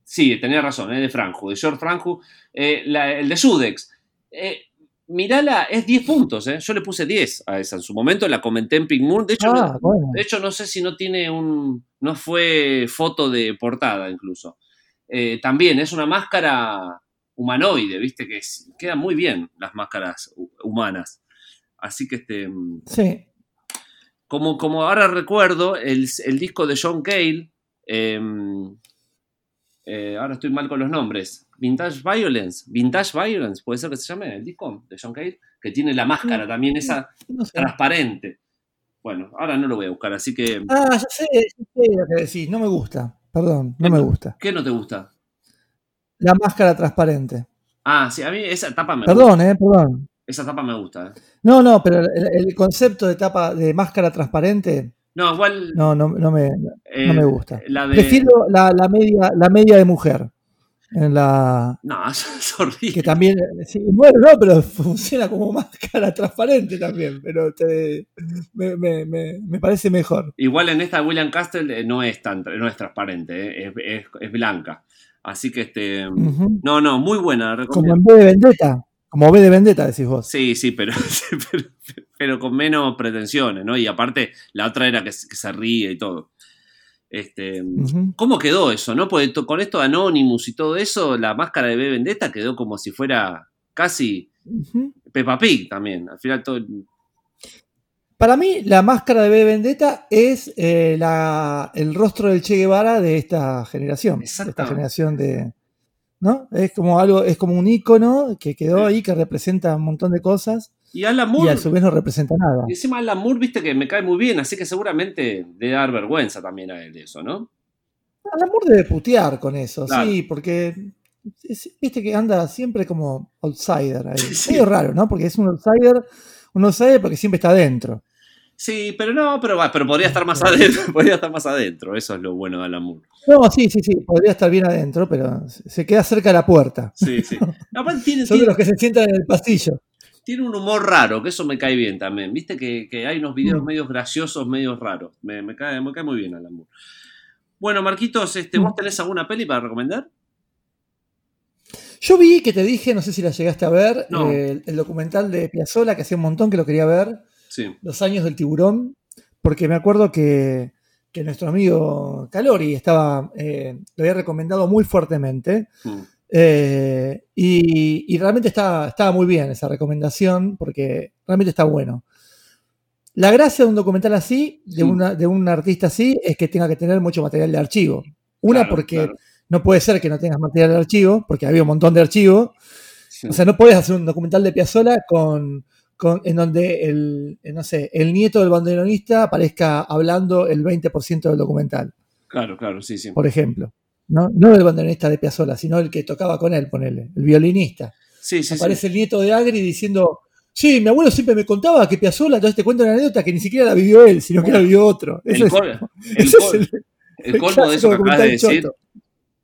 sí, tenía razón, es de Franju, de George Franju. Eh, la- el de Sudex. Eh, mirala, es 10 puntos, ¿eh? Yo le puse 10 a esa. En su momento la comenté en Pink Moon. De hecho, Ah, bueno. De hecho, no sé si no tiene un. No fue foto de portada, incluso. Eh, también es una máscara humanoide, viste, que es- quedan muy bien las máscaras hu- humanas. Así que este. mm, Sí. Como, como ahora recuerdo, el, el disco de John Cale. em, eh, ahora estoy mal con los nombres. Vintage Violence. Vintage Violence, puede ser que se llame el disco de John Cale. Que tiene la máscara también, esa No sé. transparente. Bueno, ahora no lo voy a buscar, así que. Ah, ya sé, ya sé lo que decís. No me gusta. Perdón, no me gusta. ¿Qué no te gusta? La máscara transparente. Ah, sí, a mí esa tapa me gusta. Perdón, eh, perdón. Esa tapa me gusta. ¿eh? No, no, pero el, el concepto de tapa de máscara transparente, No, igual. no, no, no me, eh, no me gusta. La de. Prefiero la, la media, la media de mujer. En la. No, es horrible. Que también. sí, bueno, no, pero funciona como máscara transparente también. Pero te, me, me, me, me parece mejor. Igual en esta William Castle eh, no es tan, no es transparente, eh, es, es- es blanca. Así que este. No, no, muy buena, Como en B de Vendetta. Como B de Vendetta, decís vos. Sí, sí, pero, pero, pero con menos pretensiones, ¿no? Y aparte, la otra era que, se- que se ríe y todo. Este. ¿Cómo quedó eso, no? Porque con esto de Anonymous y todo eso, la máscara de B Vendetta quedó como si fuera casi Ujú. Peppa Pig también. Al final todo. Para mí, la máscara de B Vendetta es eh, la- el rostro del Che Guevara de esta generación. De esta generación de. ¿No? Es como algo, es como un icono que quedó ahí, que representa un montón de cosas, Y Alan y Moore. a su vez no representa nada. Y encima Alan Moore, viste que me cae muy bien, así que seguramente debe dar vergüenza también a él eso, ¿no? Al amor debe putear con eso, Claro. sí, porque es- viste que anda siempre como outsider ahí. Sí. Medio raro, ¿no? Porque es un outsider, un outsider porque siempre está adentro. Sí, pero no, pero, pero podría estar más adentro, podría estar más adentro, eso es lo bueno de Alan Moore. No, sí, sí, sí, podría estar bien adentro, pero se queda cerca de la puerta. Sí, sí. Aparte tiene, Son de los que se sientan en el pasillo. tiene un humor raro, que eso me cae bien también. Viste que, que hay unos videos Mm. medios graciosos, medios raros. Me, me cae, me cae muy bien Alan Moore. Bueno, Marquitos, este, ¿vos Mm. tenés alguna peli para recomendar? Yo vi que te dije, no sé si la llegaste a ver, No. eh, el, el documental de Piazzolla, que hacía un montón que lo quería ver, Sí. Los años del tiburón, porque me acuerdo que, que nuestro amigo Calori estaba, eh, lo había recomendado muy fuertemente. Mm. eh, y, y realmente estaba, estaba muy bien esa recomendación, porque realmente está bueno. La gracia de un documental así, de, Sí. una, de un artista así, es que tenga que tener mucho material de archivo. Una, Claro, porque claro. no puede ser que no tengas material de archivo, porque había un montón de archivos. Sí. O sea, no puedes hacer un documental de Piazzolla con, con- en donde el, eh, no sé, el nieto del banderonista aparezca hablando el 20% del documental, claro, claro, sí, sí. por ejemplo. No, no el banderonista de Piazzolla, sino el que tocaba con él, ponele, el violinista. Sí, sí, sí. Aparece el nieto de Agri diciendo, sí, mi abuelo siempre me contaba que Piazzolla, entonces te cuento una anécdota que ni siquiera la vivió él, sino que la vivió otro. El Ese es, col- el ese es col- el- El el colmo de eso que acabas de decir.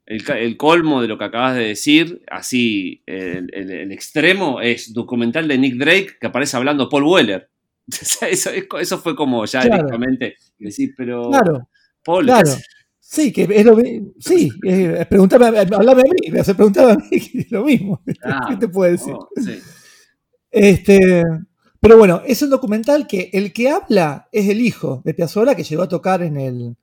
El, colmo de lo que acabas de decir, así, el, el- el extremo es documental de Nick Drake que aparece hablando Paul Weller. Eso, es- eso fue como ya Claro. directamente decir, pero Claro, Paul, claro. Sí, que es lo mi- Sí, eh, preguntame, hablame a mí, me hace preguntar a mí, que es lo mismo. Ah, ¿Qué te puedo decir? oh, sí. Este, pero bueno, es un documental que el que habla es el hijo de Piazzolla que llegó a tocar en el,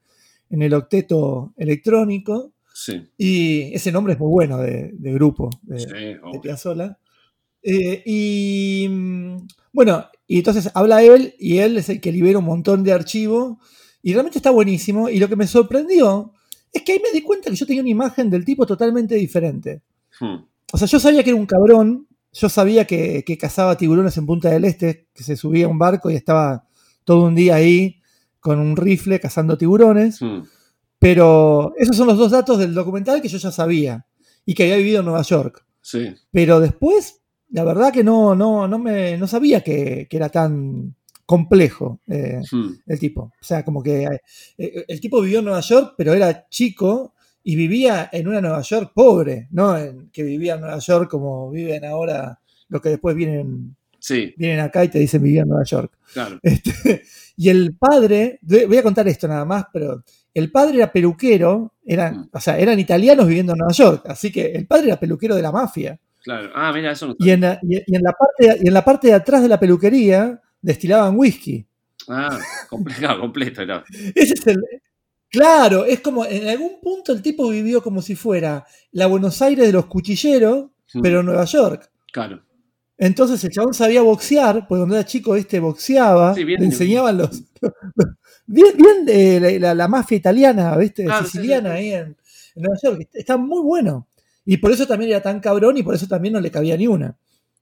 en el octeto electrónico. Sí, Y ese nombre es muy bueno de, de grupo de, sí, de obvio. Piazzolla. Eh, y mm, bueno, y entonces habla él y él es el que libera un montón de archivos y realmente está buenísimo. Y lo que me sorprendió es que ahí me di cuenta que yo tenía una imagen del tipo totalmente diferente. Hmm, O sea, yo sabía que era un cabrón, yo sabía que, que cazaba tiburones en Punta del Este, que se subía a un barco y estaba todo un día ahí con un rifle cazando tiburones. hmm. Pero esos son los dos datos del documental que yo ya sabía y que había vivido en Nueva York. Sí, Pero después, la verdad que no, no, no, me, no sabía que, que era tan complejo eh, hmm. el tipo. O sea, como que eh, el tipo vivió en Nueva York, pero era chico y vivía en una Nueva York pobre, ¿no? En- que vivía en Nueva York como viven ahora los que después vienen, sí, vienen acá y te dicen vivía en Nueva York. claro. Este, y el padre, voy a contar esto nada más, pero el padre era peluquero, eran, Mm. o sea, eran italianos viviendo en Nueva York, así que el padre era peluquero de la mafia. Claro. Ah, mira, eso no Y en la, y- y en la parte, y en la parte de atrás de la peluquería destilaban whisky. Ah, completo, completo era. Ese es el. Claro, es como en algún punto el tipo vivió como si fuera la Buenos Aires de los cuchilleros, Hmm, pero en Nueva York. Claro. Entonces el chabón sabía boxear, porque cuando era chico este boxeaba, Sí, bien- le enseñaban los. Bien, bien eh, la, mafia italiana, ¿viste? Claro, Siciliana sí, sí. ahí en, en Nueva York. Está muy bueno. Y por eso también era tan cabrón y por eso también no le cabía ni una.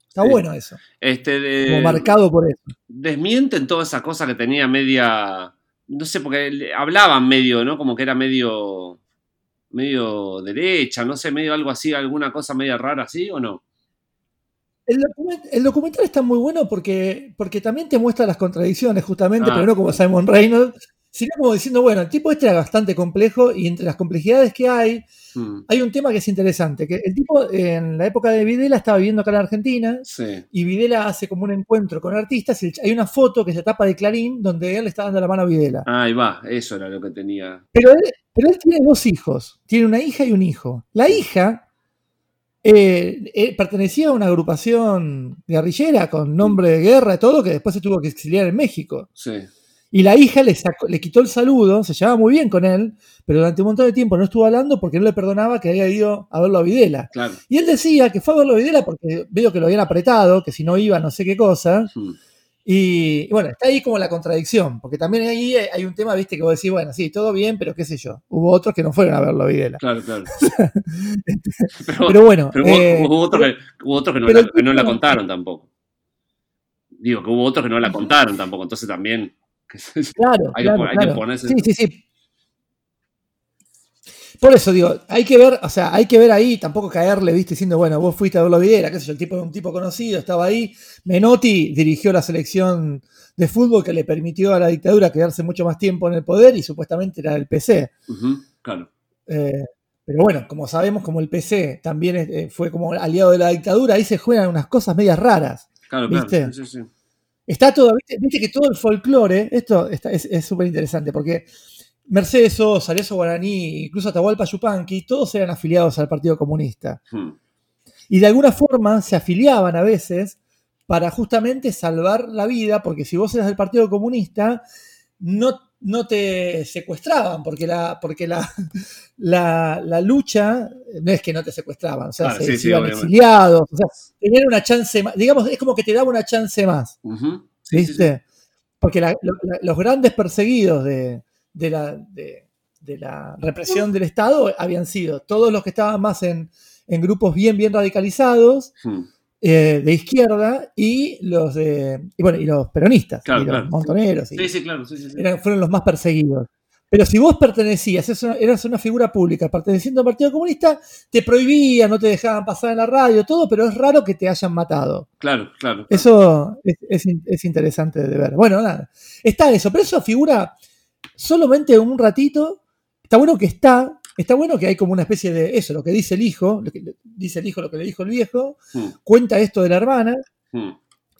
Está bueno eso. Este, de- Como marcado por eso. desmienten toda esa cosa que tenía media. No sé, porque hablaban medio, ¿no? Como que era medio. medio derecha, no sé, medio algo así, alguna cosa media rara así o no. El, document- el documental está muy bueno porque, porque también te muestra las contradicciones, justamente, Ah. pero no como Simon Reynolds, sino como diciendo, bueno, el tipo este era bastante complejo y entre las complejidades que hay, Hmm, hay un tema que es interesante, que el tipo en la época de Videla estaba viviendo acá en Argentina Sí. y Videla hace como un encuentro con artistas y hay una foto que se tapa de Clarín donde él le está dando la mano a Videla. Ah, ahí va, eso era lo que tenía. Pero él, pero él tiene dos hijos, tiene una hija y un hijo. La hija eh, eh, pertenecía a una agrupación guerrillera con nombre de guerra y todo, que después se tuvo que exiliar en México. Sí. Y la hija le, sacó- le quitó el saludo, se llevaba muy bien con él, pero durante un montón de tiempo no estuvo hablando porque no le perdonaba que había ido a verlo a Videla. Claro. Y él decía que fue a verlo a Videla porque veo que lo habían apretado, que si no iba no sé qué cosa. Mm. Y, y bueno, está ahí como la contradicción, porque también ahí hay un tema, viste, que vos decís, bueno, sí, todo bien, pero qué sé yo. Hubo otros que no fueron a verlo Videla. Claro, claro. pero, Pero bueno, pero hubo, eh, hubo otros que, hubo otros que no, la, que no la contaron tampoco. Digo, que hubo otros que no la contaron tampoco, entonces también. Claro, Hay que claro, pon- hay que ponerse- Sí, sí, sí. Por eso digo, hay que ver, o sea, hay que ver ahí, tampoco caerle, viste, diciendo, bueno, vos fuiste a verlo a Videla, qué sé yo, el tipo era un tipo conocido, estaba ahí. Menotti dirigió la selección de fútbol que le permitió a la dictadura quedarse mucho más tiempo en el poder y supuestamente era el PC. Claro. Eh, pero bueno, como sabemos, como el PC también eh, fue como aliado de la dictadura, ahí se juegan unas cosas medias raras. Claro, ¿Viste? claro. Sí. Está todo, viste, viste que todo el folclore, esto está- es súper interesante, porque Mercedes Sosa, Arezzo Guaraní, incluso Atahualpa Yupanqui, todos eran afiliados al Partido Comunista. Mm, Y de alguna forma se afiliaban a veces para justamente salvar la vida, porque si vos eras del Partido Comunista, no, no te secuestraban, porque la, porque la, la, la lucha no es que no te secuestraban, o sea, se, sí, se sí, iban obviamente. exiliados, o sea, tenían una chance más, digamos, es como que te daba una chance más. ujú. Sí, sí. Porque la- los grandes perseguidos de, de la, de- de la represión del Estado habían sido todos los que estaban más en, en grupos bien, bien radicalizados, eh, de izquierda, y los de, y bueno, y los peronistas, Claro, y los claro. montoneros, y Sí, sí, claro. Sí, eran- fueron los más perseguidos. Pero si vos pertenecías, eras una, figura pública perteneciendo al Partido Comunista, te prohibían, no te dejaban pasar en la radio, todo, pero es raro que te hayan matado. Claro, claro. Eso es, es interesante de ver. Bueno, nada. Está eso, pero eso figura solamente un ratito. Está bueno que está. Está bueno que hay como una especie de eso, lo que dice el hijo, lo que dice el hijo lo que le dijo el viejo, Mm, cuenta esto de la hermana, mm,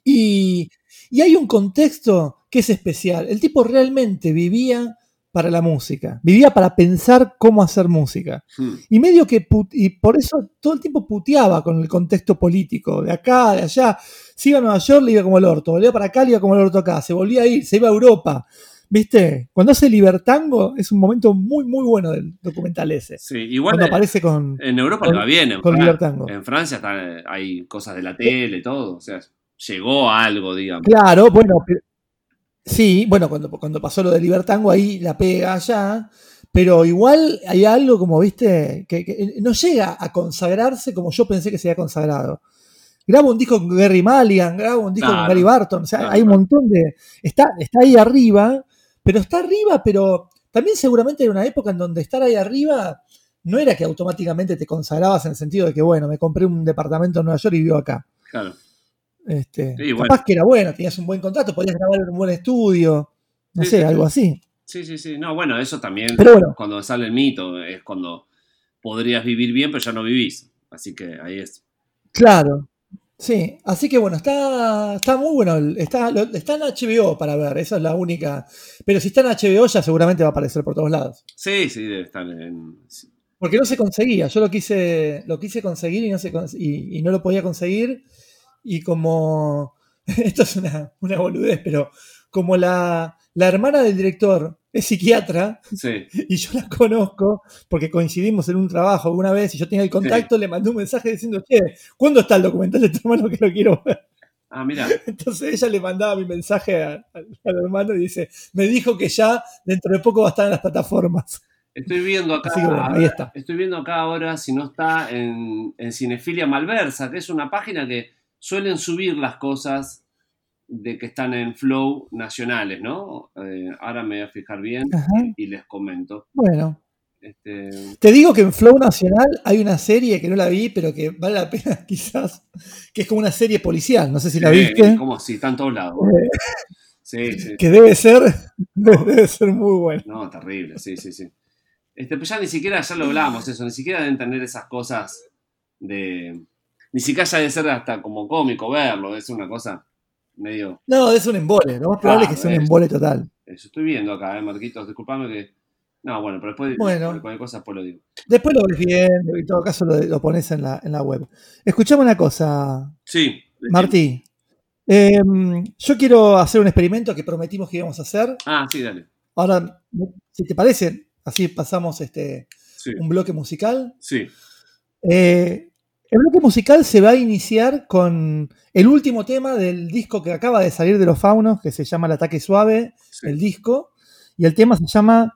y, y hay un contexto que es especial. El tipo realmente vivía para la música, vivía para pensar cómo hacer música. mm. Y medio que, y por eso todo el tiempo puteaba con el contexto político, de acá, de allá. Se iba a Nueva York, le iba como el orto, volvía para acá, le iba como el orto acá, se volvía a ir, se iba a Europa. ¿Viste? Cuando hace Libertango es un momento muy, muy bueno del documental ese. Sí, igual Cuando eh, aparece con... en Europa con- le va bien. En, con Fran- Libertango. en Francia está- hay cosas de la tele, todo. O sea, llegó a algo, digamos. Claro, bueno, pero- sí, bueno, cuando, cuando pasó lo de Libertango ahí la pega allá, pero igual hay algo como, viste, que, que no llega a consagrarse como yo pensé que se había consagrado. Graba un disco con Gary Mulligan, graba un disco con Gary Barton, o sea, claro, hay un montón de... Está, está ahí arriba, pero está arriba, pero también seguramente era una época en donde estar ahí arriba no era que automáticamente te consagrabas en el sentido de que, bueno, me compré un departamento en Nueva York y vivo acá. Claro. Este, Sí, bueno. capaz que era bueno, tenías un buen contrato, podías grabar en un buen estudio, no Sí, sé, sí, algo sí. así. Sí, sí, sí. No, bueno, eso también. Pero bueno. Cuando sale el mito, es cuando podrías vivir bien, pero ya no vivís. Así que ahí es. Claro. Sí, así que bueno, está, está muy bueno. Está, está en HBO para ver, esa es la única. Pero si está en HBO ya seguramente va a aparecer por todos lados. Sí, sí, debe estar en. Porque no se conseguía, yo lo quise, lo quise conseguir y no, se y, y no lo podía conseguir. Y como, esto es una, una boludez, pero como la, la hermana del director es psiquiatra, Sí, y yo la conozco porque coincidimos en un trabajo alguna vez y yo tenía el contacto, le mandé un mensaje diciendo, che, ¿cuándo está el documental de tu hermano que lo quiero ver? Ah, mira. Entonces ella le mandaba mi mensaje a- a- al hermano y dice, me dijo que ya dentro de poco va a estar en las plataformas. Estoy viendo acá. Que bueno, ahí está. Estoy viendo acá ahora si no está en, en Cinefilia Malversa, que es una página que suelen subir las cosas de que están en Flow nacionales, ¿no? Eh, ahora me voy a fijar bien Ajá. y les comento. Bueno, Este, te digo que en Flow Nacional hay una serie que no la vi, pero que vale la pena quizás, que es como una serie policial, no sé si la sí, viste, Como si está en todos lados. Eh. Sí, sí. que debe ser, debe ser muy buena. No, terrible, sí, sí, sí. Este, pues ya ni siquiera, ya lo hablamos eso, ni siquiera deben tener esas cosas de... Ni siquiera ya debe ser hasta como cómico verlo, es una cosa medio... No, es un embole, lo más probable Ah, es que sea un es. embole total. Eso estoy viendo acá, eh, Marquitos, disculpame que No, bueno, pero después Bueno. cualquier cosa después lo digo. Después lo ves y en todo caso lo, lo pones en la, en la web. Escuchame una cosa, Sí. Martí. Eh, yo quiero hacer un experimento que prometimos que íbamos a hacer. Ah, sí, dale. Ahora, si te parece, así pasamos este, Sí. un bloque musical. Sí. Eh, el bloque musical se va a iniciar con el último tema del disco que acaba de salir de los faunos, que se llama El ataque suave, Sí. el disco, y el tema se llama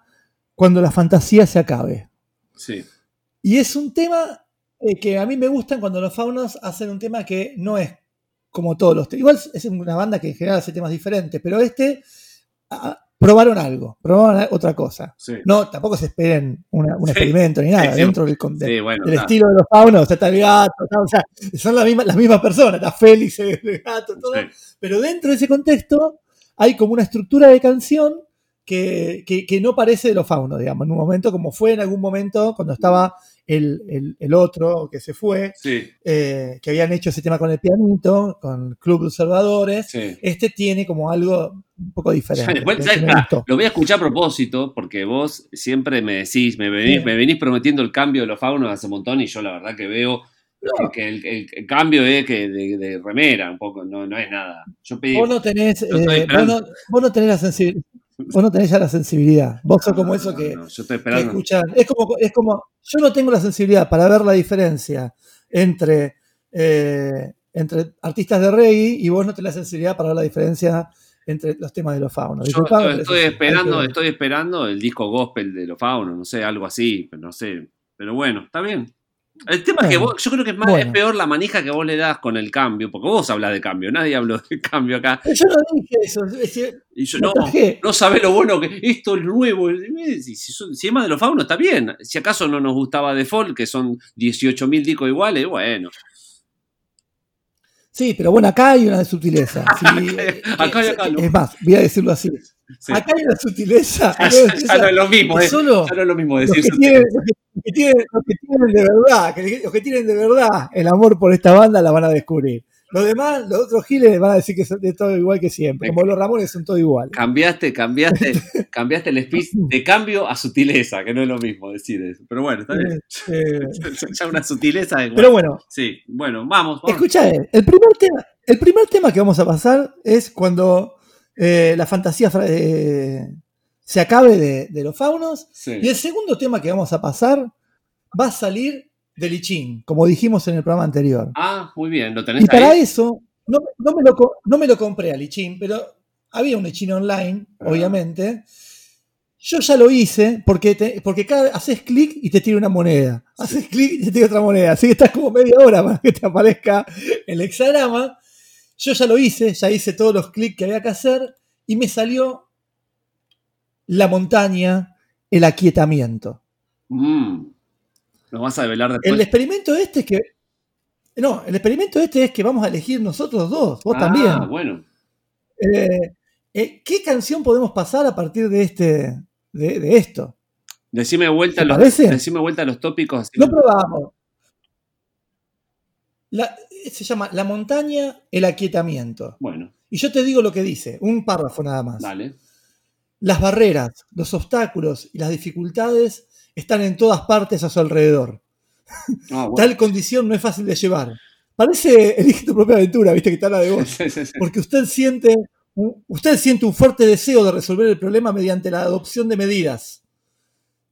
Cuando la fantasía se acabe. Sí. Y es un tema eh, que a mí me gustan cuando los faunos hacen un tema que no es como todos los temas. Igual es una banda que en general hace temas diferentes, pero este probaron algo, probaron otra cosa. Sí. No, tampoco se esperen una- un Sí. experimento ni nada. Sí. Dentro del, de- bueno. del estilo de los faunos, o sea, está el gato, está- o sea, son las mismas, las mismas personas, está Félix, el gato, todo. Pero dentro de ese contexto hay como una estructura de canción que, que- que no parece de los faunos, digamos, en un momento, como fue en algún momento cuando estaba el, el- el otro que se fue, Sí, eh, que habían hecho ese tema con el pianito, con Club de Observadores. sí. Este tiene como algo un poco diferente. Lo voy a escuchar a propósito porque vos siempre me decís, me venís, Sí. me venís prometiendo el cambio de los faunos hace un montón y yo la verdad que veo que el, el- el cambio es que de, de remera un poco, no, no es nada. Yo pedí, Vos no tenés, eh, vos, esperando. no, vos no tenés la sensibilidad. Vos no tenés ya la sensibilidad. Vos sos como eso que, no, yo estoy que esperando. escuchan. Es como, es como, yo no tengo la sensibilidad para ver la diferencia entre, eh, entre artistas de reggae y vos no tenés la sensibilidad para ver la diferencia entre los temas de los faunos. Yo estoy, estoy esperando, estoy esperando el disco gospel de los faunos, no sé, algo así, pero no sé. Pero bueno, está bien. El tema es que vos, yo creo que es, más, bueno. es peor la manija que vos le das con el cambio, porque vos hablas de cambio, nadie habló de cambio acá. Pero Yo no dije eso. es decir, Y yo, no, traje. no sabés lo bueno que esto es nuevo. Si, si, son- si es más de los faunos, está bien. Si acaso no nos gustaba Default, que son 18.000 discos iguales, bueno. Sí, pero bueno, acá hay una sutileza. Sí, eh, acá y acá, ¿no? Es más, voy a decirlo así. Sí. Acá hay una sutileza. Ya, hay ya- no es lo mismo, eh. solo Ya no es lo mismo los decir que, tienen, los que- los que tienen- los que tienen de verdad, que- los que tienen de verdad el amor por esta banda la van a descubrir. Los demás, los otros giles van a decir que son de todo igual que siempre. Como los Ramones son todo igual. Cambiaste, cambiaste, cambiaste el speech de cambio a sutileza, que no es lo mismo decir eso. Pero bueno, está bien. Eh, Ya una sutileza de pero bueno, Sí, bueno, vamos. vamos. escucha, eh, el primer tema, el primer tema que vamos a pasar es cuando eh, la fantasía eh, se acabe de, de los faunos. Sí. Y el segundo tema que vamos a pasar va a salir de Lichín, como dijimos en el programa anterior. Ah, muy bien, lo tenés Y para eso, no, no me lo, no me lo compré a Lichín, pero había un Lichín online, Ah. obviamente. Yo ya lo hice porque, te- porque cada haces clic y te tira una moneda. Haces clic y te tira otra moneda. Así que estás como media hora para que te aparezca el hexagrama. Yo ya lo hice, ya hice todos los clics que había que hacer y me salió la montaña, el aquietamiento. Mm. Nos vas a develar después. El experimento este es que. No, el experimento este es que vamos a elegir nosotros dos, vos ah, también. bueno. Eh, eh, ¿Qué canción podemos pasar a partir de este de, de esto? Decime vuelta, ¿Te los, parece? decime vuelta los tópicos. así. Lo probamos. La- se llama La montaña, el aquietamiento. Bueno, Y yo te digo lo que dice, un párrafo nada más. dale. Las barreras, los obstáculos y las dificultades están en todas partes a su alrededor. Ah, bueno. Tal condición no es fácil de llevar. Parece elige tu propia aventura, viste que te habla de vos. Sí, sí, sí. Porque usted siente, un- usted siente un fuerte deseo de resolver el problema mediante la adopción de medidas.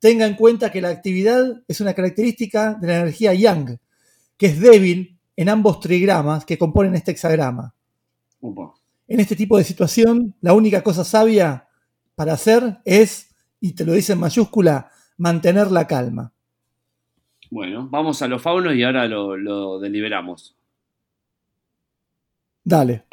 Tenga en cuenta que la actividad es una característica de la energía yang, que es débil en ambos trigramas que componen este hexagrama. En este tipo de situación, la única cosa sabia para hacer es, y te lo dice en mayúscula, mantener la calma. Bueno, vamos a los faunos y ahora lo, lo deliberamos. Dale.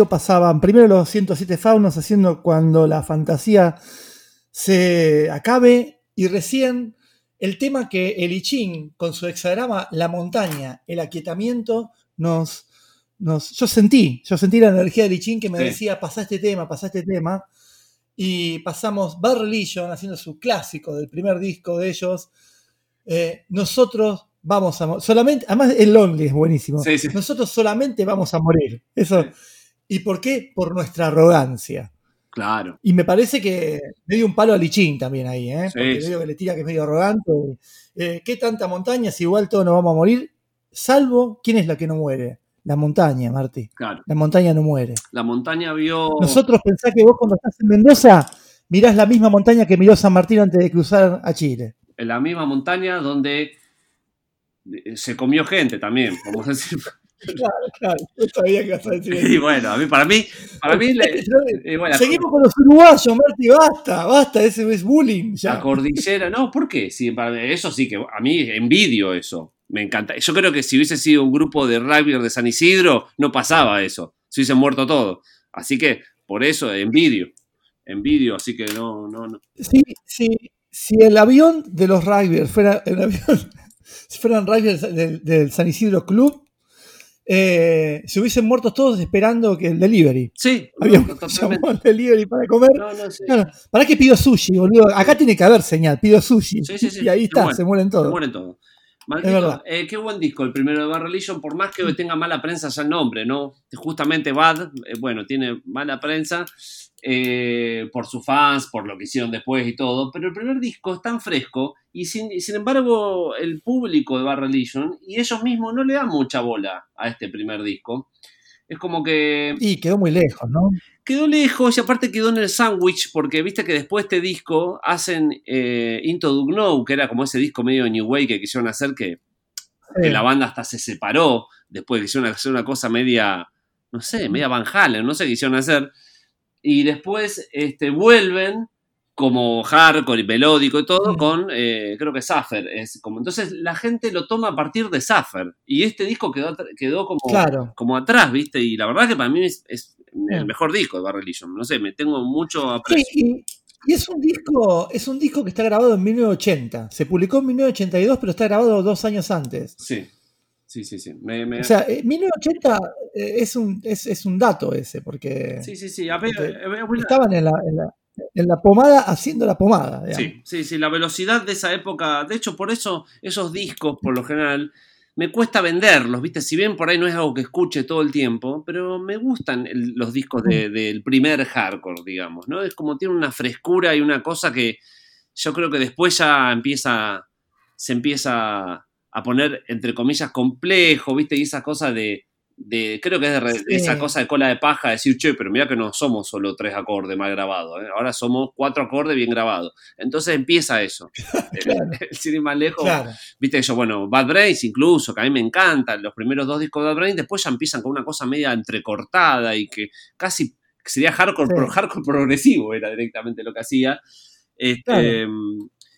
Radio pasaban primero los 107 faunos haciendo cuando la fantasía se acabe y recién el tema que el I Ching con su hexagrama La montaña, el aquietamiento, nos, nos... Yo sentí, yo sentí la energía del I Ching que me Sí. decía, pasá este tema, pasá este tema. Y pasamos Bad Religion haciendo su clásico del primer disco de ellos. Eh, nosotros vamos a mo- solamente, además el Lonely es buenísimo. Sí, sí. Nosotros solamente vamos a morir. Eso. ¿Y por qué? Por nuestra arrogancia. Claro. Y me parece que me dio un palo a Lichín también ahí, ¿eh? Sí, Porque sí. veo que le tira que es medio arrogante. Eh, ¿Qué tanta montaña si igual todos nos vamos a morir? Salvo, ¿quién es la que no muere? La montaña, Marti. Claro. La montaña no muere. La montaña vio. Nosotros pensá que vos cuando estás en Mendoza mirás la misma montaña que miró San Martín antes de cruzar a Chile. en la misma montaña donde eh, se comió gente también, vamos a decir. Claro, claro. Yo sabía que ibas a decir Y bueno, a mí, para mí, para mí, le- eh, bueno, Seguimos con los uruguayos, Marti, basta, basta, ese es bullying. Ya. la cordillera, no, ¿por qué? Sí, para- eso sí que a mí envidio eso. Me encanta. Yo creo que si hubiese sido un grupo de rugby de San Isidro, no pasaba eso. Se hubiesen muerto todos. Así que, por eso, envidio. Envidio, así que no, no, no. Sí, sí, si el avión de los Rivers fuera el avión, si fueran del, del San Isidro Club, eh, se hubiesen muerto todos esperando que el delivery. Sí, Había no, llamó al delivery para comer. No, no, sí. ¿para qué pido sushi, boludo? Acá tiene que haber señal, pido sushi. Sí, sí, sí, y ahí se está, mueren, se mueren Se todos. mueren todos. Maldito, Es verdad. eh, qué buen disco el primero de Bad Religion, por más que tenga mala prensa ya el nombre, ¿no? Justamente Bad, eh, bueno, tiene mala prensa eh, por sus fans, por lo que hicieron después y todo, pero el primer disco es tan fresco y sin, sin embargo el público de Bad Religion y ellos mismos no le dan mucha bola a este primer disco. Es como que Y quedó muy lejos, ¿no? quedó lejos y aparte quedó en el sándwich porque viste que después de este disco hacen eh, Into the Know, que era como ese disco medio New Way que quisieron hacer que, que la banda hasta se separó después quisieron hacer una cosa media, no sé, media Van Halen, no sé qué quisieron hacer. Y después este, vuelven como hardcore y melódico y todo Mm. con, eh, creo que Suffer. Es como, entonces la gente lo toma a partir de Suffer. Y este disco quedó, quedó como, Claro. como atrás, ¿viste? Y la verdad que para mí es, es- el mejor disco de Bad Religion. No sé, me tengo mucho Sí, aprecio. y, y es un disco, es un disco que está grabado en 1980. Se publicó en 1982, pero está grabado dos años antes. Sí, sí, sí, sí. Me- me- O sea, eh, 1980 eh, es un, es, es un dato ese, porque sí, sí, sí. A ver, porque eh, eh, estaban en la, en, la, en la pomada haciendo la pomada. digamos. Sí, sí, sí, la velocidad de esa época, de hecho por eso esos discos por lo general me cuesta venderlos, ¿viste? Si bien por ahí no es algo que escuche todo el tiempo, pero me gustan el- los discos de- del primer hardcore, digamos, ¿no? Es como tiene una frescura y una cosa que yo creo que después ya empieza, se empieza a poner, entre comillas, complejo, ¿viste? Y esa cosa de, de creo que es de, Sí. esa cosa de cola de paja, decir, che, pero mira que no somos solo tres acordes mal grabados, ¿eh? ahora somos cuatro acordes bien grabados. Entonces empieza eso. Claro. El cine más lejos, Claro. viste yo, bueno, Bad Brains incluso, que a mí me encantan, los primeros dos discos de Bad Brains, después ya empiezan con una cosa media entrecortada y que casi sería hardcore, Sí. pro- hardcore progresivo, era directamente lo que hacía. Este,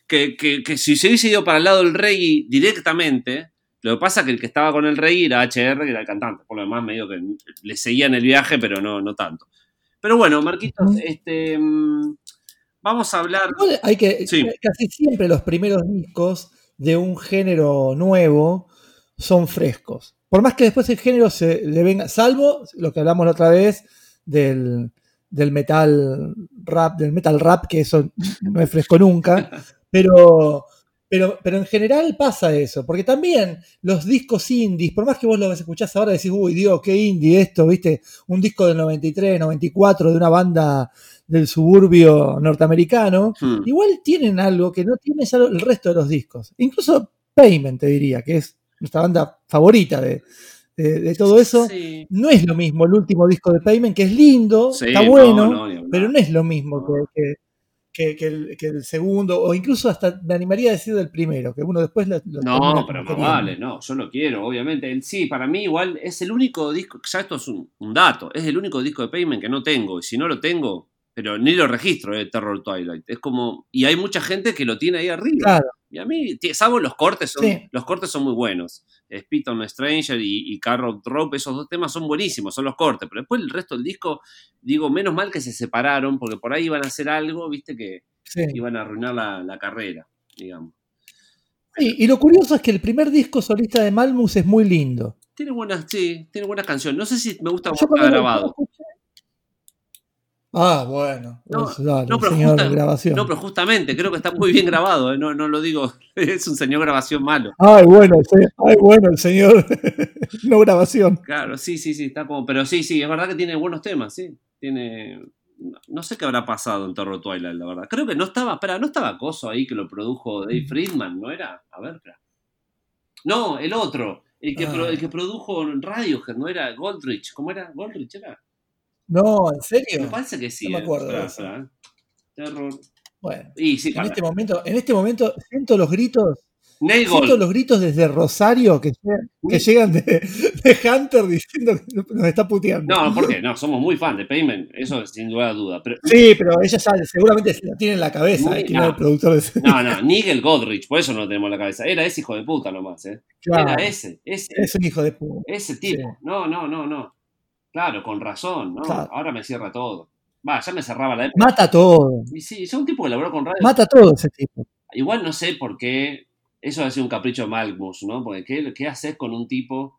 que, que- que si se hubiese ido para el lado del reggae directamente, lo que pasa es que el que estaba con el reggae era HR, que era el cantante, por lo demás medio que le seguían el viaje, pero no, no tanto. Pero bueno, Marquitos, este, mm, vamos a hablar... Hay que, Sí. Casi siempre los primeros discos de un género nuevo son frescos. Por más que después el género se le venga, salvo lo que hablamos la otra vez del, del metal rap, del metal rap, que eso no es fresco nunca, pero, pero, pero en general pasa eso, porque también los discos indies, por más que vos los escuchás ahora, decís, uy, Dios, qué indie esto, viste, un disco del 93, 94 de una banda del suburbio norteamericano, Hmm, igual tienen algo que no tiene ya el resto de los discos. Incluso Payment, te diría, que es nuestra banda favorita de, de- de todo eso. sí. No es lo mismo el último disco de Payment, que es lindo, Sí, está no, bueno, no, pero no es lo mismo que, que- que- que el, que el segundo, o incluso hasta me animaría a decir del primero, que uno después lo, lo No, pero más vale, no, yo lo quiero, obviamente. El, sí, para mí igual es el único disco, ya esto es un, un dato, es el único disco de Payment que no tengo, y si no lo tengo, pero ni lo registro, eh, Terror Twilight. Es como, y hay mucha gente que lo tiene ahí arriba. Claro, Y a mí, salvo los cortes, son, Sí. los cortes son muy buenos. Spit on a Stranger y, y Carrot Rope, esos dos temas son buenísimos, son los cortes, pero después el resto del disco, digo, menos mal que se separaron, porque por ahí iban a hacer algo, viste, que sí. iban a arruinar la, la carrera, digamos. Sí, y lo curioso es que el primer disco solista de Malmus es muy lindo. Tiene buenas, sí, tiene buenas canciones. No sé si me gusta cómo está lo- grabado. Ah, bueno. No, Eso, dale, no, pero señor justa- grabación. No, pero justamente, creo que está muy bien grabado, eh, no, no lo digo, es un señor grabación malo. Ay, bueno, ay, bueno, el señor. no grabación. Claro, sí, sí, sí, está como, pero sí, sí, es verdad que tiene buenos temas, sí. Tiene, no- sé qué habrá pasado en Terror Twilight, la verdad. Creo que no estaba, espera, no estaba Coso ahí que lo produjo Dave Friedman, ¿no era? A ver, espera. No, el otro, el que, Ah. el que produjo Radiohead, ¿no era? Goldrich, ¿cómo era? Goldrich era. No, ¿en serio? Me parece que sí. No me eh. acuerdo espera, eh. Terror. Bueno, Y sí, en para. este momento, en este momento siento los gritos, siento los gritos desde Rosario que, llegan- que llegan de, de Hunter diciendo que nos está puteando. No, ¿por qué? No, somos muy fan de Payment, eso sin lugar a duda. Pero, Sí, pero ella ya seguramente la tiene en la cabeza, Muy- eh, no. el productor de ese. no, no, Nigel Godrich, por eso no lo tenemos en la cabeza. Era ese hijo de puta nomás, ¿eh? Claro, Era ese, ese, es un hijo de puta. ese tipo. sí. No, no, no, no. Claro, con razón, ¿no? Claro. Ahora me cierra todo. Va, ya me cerraba la época. Mata todo, Y sí, es un tipo que laburó con radio. mata todo ese tipo. Igual no sé por qué. Eso ha sido un capricho de Malmus, ¿no? Porque ¿qué, qué haces con un tipo?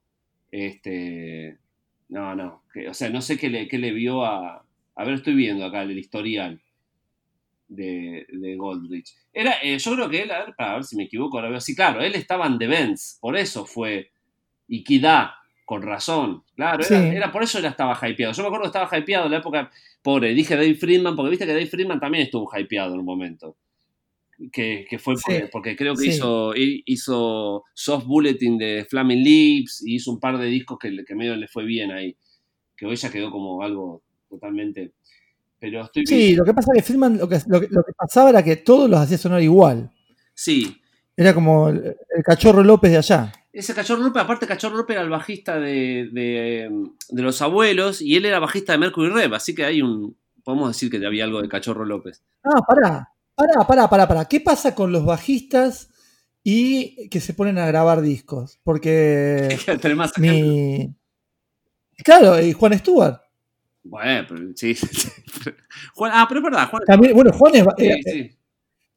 Este. No, no. que- o sea, no sé qué le, qué le vio a. A ver, estoy viendo acá el historial de, de Goldrich. Era, eh, yo creo que él, a ver, para ver si me equivoco, ahora veo. Sí, claro, él estaba en The Benz, por eso fue. Iquidá, con razón. Claro, era, Sí. era- por eso él estaba hypeado. Yo me acuerdo que estaba hypeado en la época. Pobre, dije Dave Friedman, porque viste que Dave Friedman también estuvo hypeado en un momento. Que, que fue porque, Sí. porque creo que Sí. hizo, hi- hizo Soft Bulletin de Flaming Lips y hizo un par de discos que, que medio le fue bien ahí. Que hoy ya quedó como algo totalmente. Pero estoy Sí, lo que pasa es que Friedman lo que, lo que- lo que pasaba era que todos los hacía sonar igual. Sí. Era como el, el cachorro López de allá. Ese Cachorro López, aparte Cachorro López era el bajista de, de, de los abuelos y él era bajista de Mercury Rev, así que hay un. Podemos decir que había algo de Cachorro López. Ah, pará, pará, pará, pará, pará. ¿Qué pasa con los bajistas y que se ponen a grabar discos? Porque más mi. Claro, y Juan Stewart. Bueno, pero sí. Juan, ah, pero es verdad, Juan. También, bueno, Juan, es, sí, eh, sí.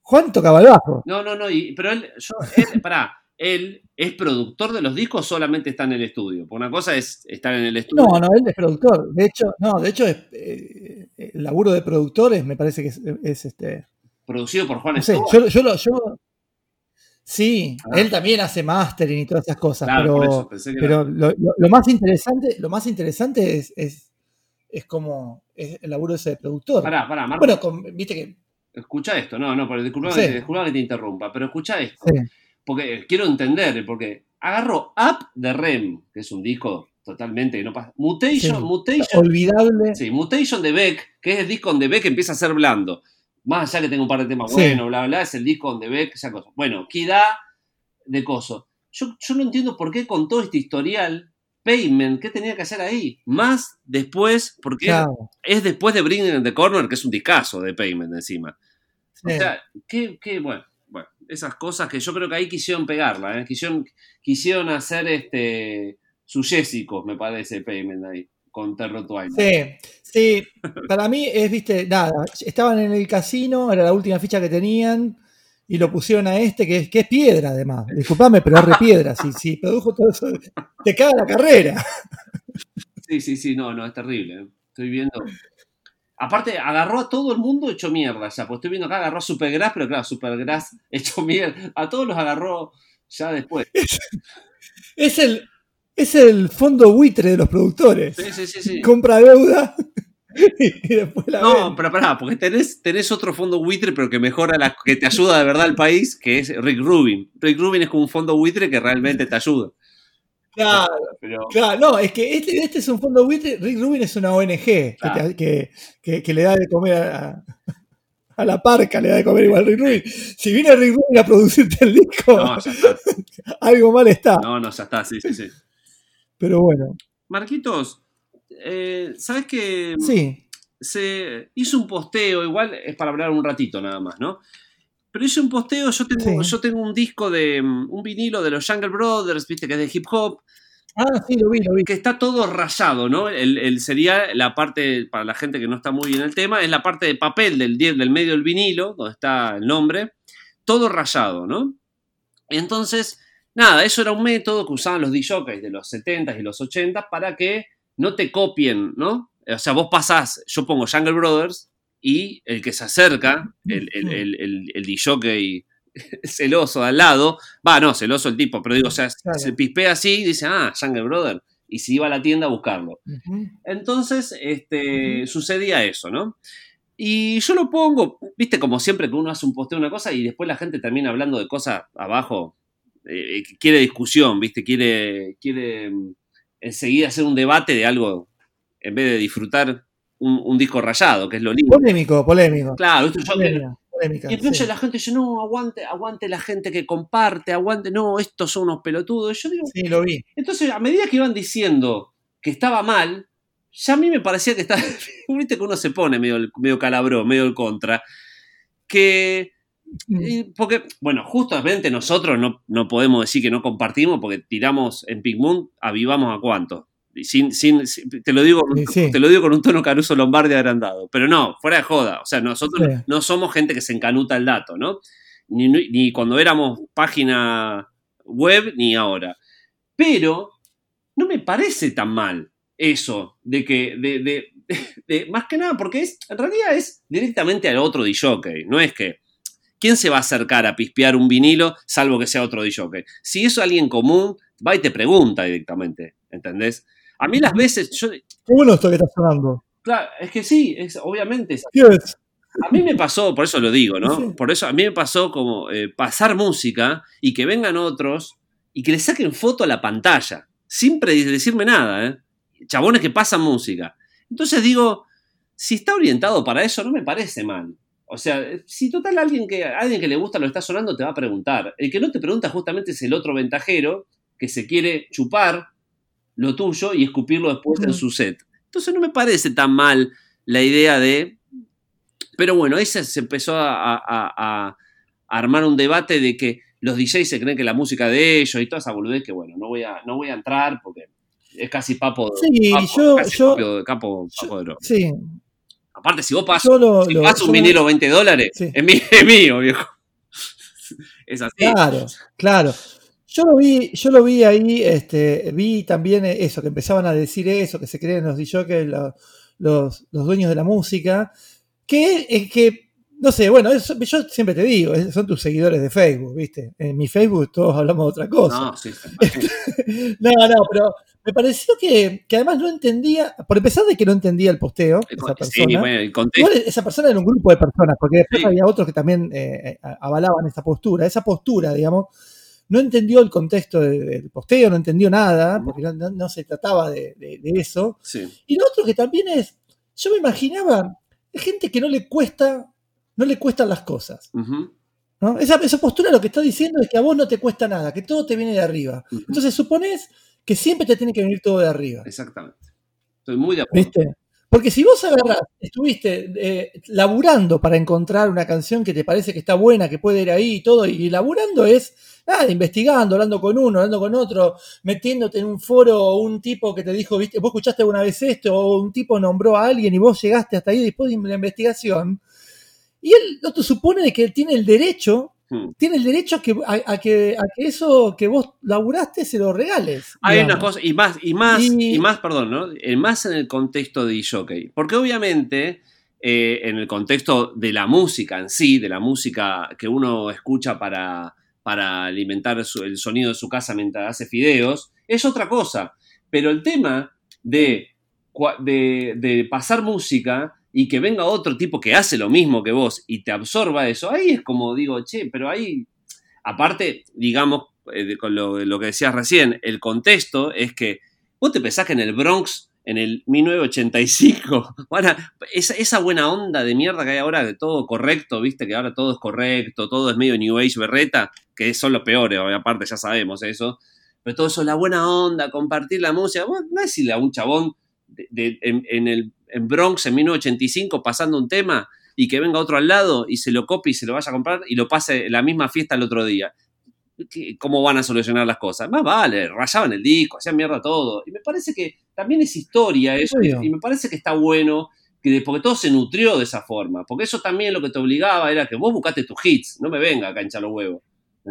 Juan tocaba el bajo. No, no, no, y- pero él, yo, él, pará, él es productor de los discos, o solamente está en el estudio. Porque una cosa es estar en el estudio. No, no, él es productor. De hecho, no, de hecho, es, eh, el laburo de productores me parece que es, es, este. Producido por Juan No sé, Stewart. yo, yo, lo- yo- sí, Ah. él también hace mastering y todas esas cosas, Claro, por pero, lo, lo- lo más interesante, lo más interesante es, es, es como es el laburo ese de productor. Pará, pará, Marco. Bueno, con- viste que Escucha esto, no, no, pero disculpa, Sí. que, te interrumpa, pero escucha esto. sí, Porque quiero entender, porque agarró Up de Rem, que es un disco totalmente no pasa. Mutation, Sí. Mutation, olvidable. sí, Mutation de Beck, que es el disco donde Beck empieza a ser blando. Más allá que tengo un par de temas buenos, bla, bla, bla, es el disco donde Beck, esa cosa. Bueno, Kida de Coso. Yo, yo no entiendo por qué con todo este historial, Payment, ¿qué tenía que hacer ahí? Más después, porque Claro, es después de Bringing in the Corner, que es un discazo de Payment encima. O sea, qué, qué- bueno, bueno, esas cosas que yo creo que ahí quisieron pegarla, ¿eh? quisieron, quisieron hacer este sus Jessicos, me parece, Payment ahí, con Terror Twilight. Sí, sí, para mí es, viste, nada, estaban en el casino, era la última ficha que tenían, y lo pusieron a este, que es, que es piedra además. Disculpame, pero es re piedra. Si, si produjo todo eso, te caga la carrera. Sí, sí, sí, no, no, es terrible. ¿eh? Estoy viendo. Aparte, agarró a todo el mundo hecho mierda ya, pues estoy viendo acá, agarró a Supergrass, pero claro, Supergrass hecho mierda. A todos los agarró ya después. Es el, es el fondo buitre de los productores. Sí, sí, sí, sí. Compra deuda y después la No, vende. pero pará, porque tenés, tenés otro fondo buitre, pero que mejora, la, que te ayuda de verdad al país, que es Rick Rubin. Rick Rubin es como un fondo buitre que realmente te ayuda. Claro, Pero, claro, no, es que este, este es un fondo buitre. Rick Rubin es una ONG que, Claro. que, que- que le da de comer a, a la parca, le da de comer igual Rick Rubin. Si viene Rick Rubin a producirte el disco, no, ya está. algo mal está. No, no, ya está, sí, sí, sí. Pero bueno, Marquitos, eh, ¿sabes que sí. se hizo un posteo? Igual es para hablar un ratito nada más, ¿no? Pero hice un posteo, yo tengo, Sí. yo tengo un disco de mm, un vinilo de los Jungle Brothers, viste, que es de hip hop, Ah, sí, lo vi, lo vi. que está todo rayado, ¿no? El, el- sería la parte, para la gente que no está muy bien en el tema, es la parte de papel del, del medio del vinilo, donde está el nombre, todo rayado, ¿no? Entonces, nada, eso era un método que usaban los DJs de los 70s y los 80s para que no te copien, ¿no? O sea, vos pasás, yo pongo Jungle Brothers y el que se acerca, el, el, el, el, DJ celoso de al lado, va, no, celoso el tipo, pero digo, o sea, Claro. se pispea así y dice, ah, Jungle Brother, y se iba a la tienda a buscarlo. Entonces, este, sucedía eso, ¿no? Y yo lo pongo, viste, como siempre que uno hace un posteo de una cosa y después la gente termina hablando de cosas abajo, eh, quiere discusión, viste, quiere, quiere mm, enseguida hacer un debate de algo en vez de disfrutar un, un disco rayado, que es lo lindo. Polémico, polémico. Claro. Yo- Polémica, polémica, y entonces sí. la gente dice, no, aguante, aguante la gente que comparte, aguante, no, estos son unos pelotudos. Yo digo, Sí, lo vi. entonces, a medida que iban diciendo que estaba mal, ya a mí me parecía que estaba. Viste que uno se pone medio, medio calabró, medio el contra. Que. y porque, bueno, justamente nosotros no, no podemos decir que no compartimos porque tiramos en Pink Moon, avivamos a cuánto. Sin, te, lo digo, Sí, te lo digo con un tono Caruso Lombardi agrandado. Pero no, fuera de joda. O sea, nosotros Sí. no somos gente que se encanuta el dato, ¿no? Ni, ni cuando éramos página web, ni ahora. Pero no me parece tan mal eso de que, de, de- de- más que nada, porque es, en realidad es directamente al otro DJ, no es que, ¿quién se va a acercar a pispear un vinilo salvo que sea otro DJ? Si es alguien común, va y te pregunta directamente, ¿entendés? A mí las veces, yo, Qué bueno esto que está sonando. claro, es que sí, es, obviamente es a mí me pasó, por eso lo digo, ¿no? Sí. Por eso a mí me pasó como eh, pasar música y que vengan otros y que le saquen foto a la pantalla, sin decirme nada, ¿eh? Chabones que pasan música. Entonces digo, si está orientado para eso, no me parece mal. O sea, si total alguien que, alguien que le gusta lo está sonando te va a preguntar. El que no te pregunta justamente es el otro ventajero que se quiere chupar lo tuyo y escupirlo después en su set. Entonces no me parece tan mal la idea de pero bueno, ahí se, empezó a, a- a- a armar un debate de que los DJs se creen que la música de ellos y toda esa boludez que bueno, no voy a, no voy a entrar porque es casi papo. Sí, papo, yo- casi yo- papo, capo- papo de oro. Sí, Aparte, si vos pasas yo lo, si lo- pasas yo un lo- vinilo 20 dólares, Sí. es, mío, es mío, viejo. Es así. Claro, claro. Yo lo vi, yo lo vi ahí, este, vi también eso, que empezaban a decir eso, que se creen los DJs, los, los, los dueños de la música, que es que, no sé, bueno, eso- yo siempre te digo, son tus seguidores de Facebook, ¿viste? En mi Facebook todos hablamos de otra cosa. No, sí, No, no, pero me pareció que, que además no entendía, por empezar de que no entendía el posteo, El esa persona. sí, bueno, el contexto. Igual esa persona era un grupo de personas, porque después Sí. había otros que también eh, eh, avalaban esa postura. Esa postura, digamos, no entendió el contexto de- del posteo, no entendió nada, porque no, no- no se trataba de, de- de eso. Sí. Y lo otro que también es, yo me imaginaba, gente que no le cuesta, no le cuestan las cosas. Esa, esa postura lo que está diciendo es que a vos no te cuesta nada, que todo te viene de arriba. Entonces suponés que siempre te tiene que venir todo de arriba. Exactamente. Estoy muy de acuerdo. ¿Viste? Porque si vos agarrás, estuviste eh, laburando para encontrar una canción que te parece que está buena, que puede ir ahí y todo, y laburando es nada, investigando, hablando con uno, hablando con otro, metiéndote en un foro o un tipo que te dijo, viste, vos escuchaste alguna vez esto, o un tipo nombró a alguien y vos llegaste hasta ahí después de la investigación. Y él no te supone que él tiene el derecho, Hmm. tiene el derecho a que, a, a que, a que eso que vos laburaste se lo regales. Hay digamos. una cosa, y más, y más, y, Y- más, perdón, ¿no? Eh, Más en el contexto de jockey. Porque obviamente, eh, en el contexto de la música en sí, de la música que uno escucha para, para alimentar su- el sonido de su casa mientras hace fideos, es otra cosa. Pero el tema de, de pasar música y que venga otro tipo que hace lo mismo que vos y te absorba eso, ahí es como digo, che, pero ahí, aparte, digamos, eh, con lo, lo que decías recién, el contexto es que vos te pensás que en el Bronx, en el 1985, bueno, esa, esa buena onda de mierda que hay ahora de todo correcto, viste, que ahora todo es correcto, todo es medio New Age berreta, que son los peores, aparte ya sabemos eso, pero todo eso, la buena onda, compartir la música, no es decirle a un chabón en el en Bronx en 1985 pasando un tema y que venga otro al lado y se lo copie y se lo vaya a comprar y lo pase en la misma fiesta el otro día. ¿Qué- ¿Cómo van a solucionar las cosas? Más vale, rayaban el disco, hacían mierda todo. Y me parece que también es historia eso, Obvio. y me parece que está bueno, que porque todo se nutrió de esa forma. Porque eso también lo que te obligaba era que vos buscaste tus hits, no me venga a hinchar los huevos.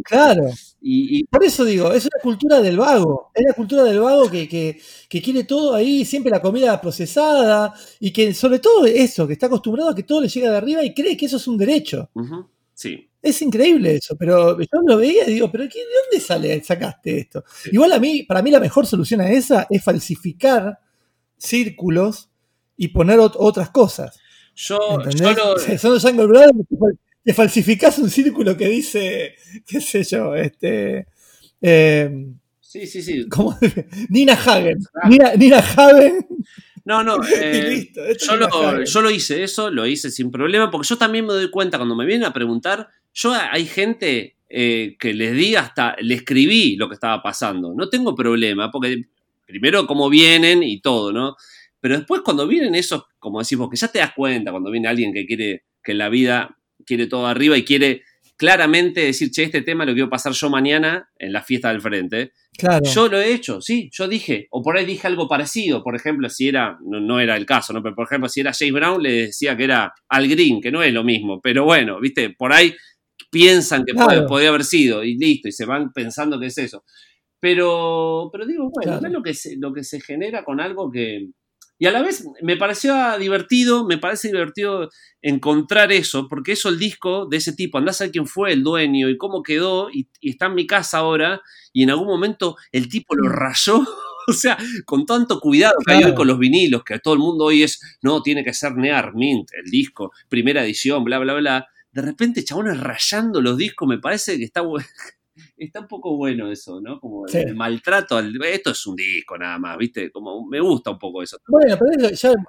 Claro. Y, y- Por eso digo, es una cultura del vago. Es la cultura del vago que, que, que quiere todo ahí, siempre la comida procesada, y que sobre todo eso, que está acostumbrado a que todo le llega de arriba y cree que eso es un derecho. sí, Es increíble eso, pero yo lo veía y digo, ¿pero qué, de dónde sale, sacaste esto? Sí. Igual a mí, para mí la mejor solución a esa es falsificar círculos y poner ot- otras cosas. yo, yo lo- Son los Jungle Brothers que falsificás un círculo que dice, qué sé yo, este... eh, sí, sí, sí. ¿Cómo? Nina Hagen. Ah. Nina, Nina Hagen. No, no. y eh, listo. Yo lo, yo lo hice eso, lo hice sin problema, porque yo también me doy cuenta cuando me vienen a preguntar, yo hay gente eh, que les di hasta, le escribí lo que estaba pasando, no tengo problema, porque primero cómo vienen y todo, ¿no? Pero después cuando vienen esos, como decimos, que ya te das cuenta, cuando viene alguien que quiere, que la vida quiere todo arriba y quiere claramente decir, che, este tema lo quiero pasar yo mañana en la fiesta del frente, Claro. yo lo he hecho, sí, yo dije, o por ahí dije algo parecido, por ejemplo, si era, no, no era el caso, ¿no? Pero por ejemplo, si era James Brown, le decía que era Al Green, que no es lo mismo, pero bueno, viste, por ahí piensan que Claro. puede- podía haber sido, y listo, y se van pensando que es eso. Pero, pero digo, bueno, Claro. es lo que, se, lo que se genera con algo que... Y a la vez me pareció divertido, me parece divertido encontrar eso, porque eso el disco de ese tipo, andás a ver quién fue el dueño y cómo quedó, y, y está en mi casa ahora, y en algún momento el tipo lo rayó, o sea, con tanto cuidado que hay Claro. hoy con los vinilos, que todo el mundo hoy es, no, tiene que ser Near Mint, el disco, primera edición, bla, bla, bla. De repente, chabones rayando los discos, me parece que está, está un poco bueno eso, ¿no? Como el, Sí. el maltrato, al- esto es un disco nada más, ¿viste? Como me gusta un poco eso. Bueno, pero eso ya.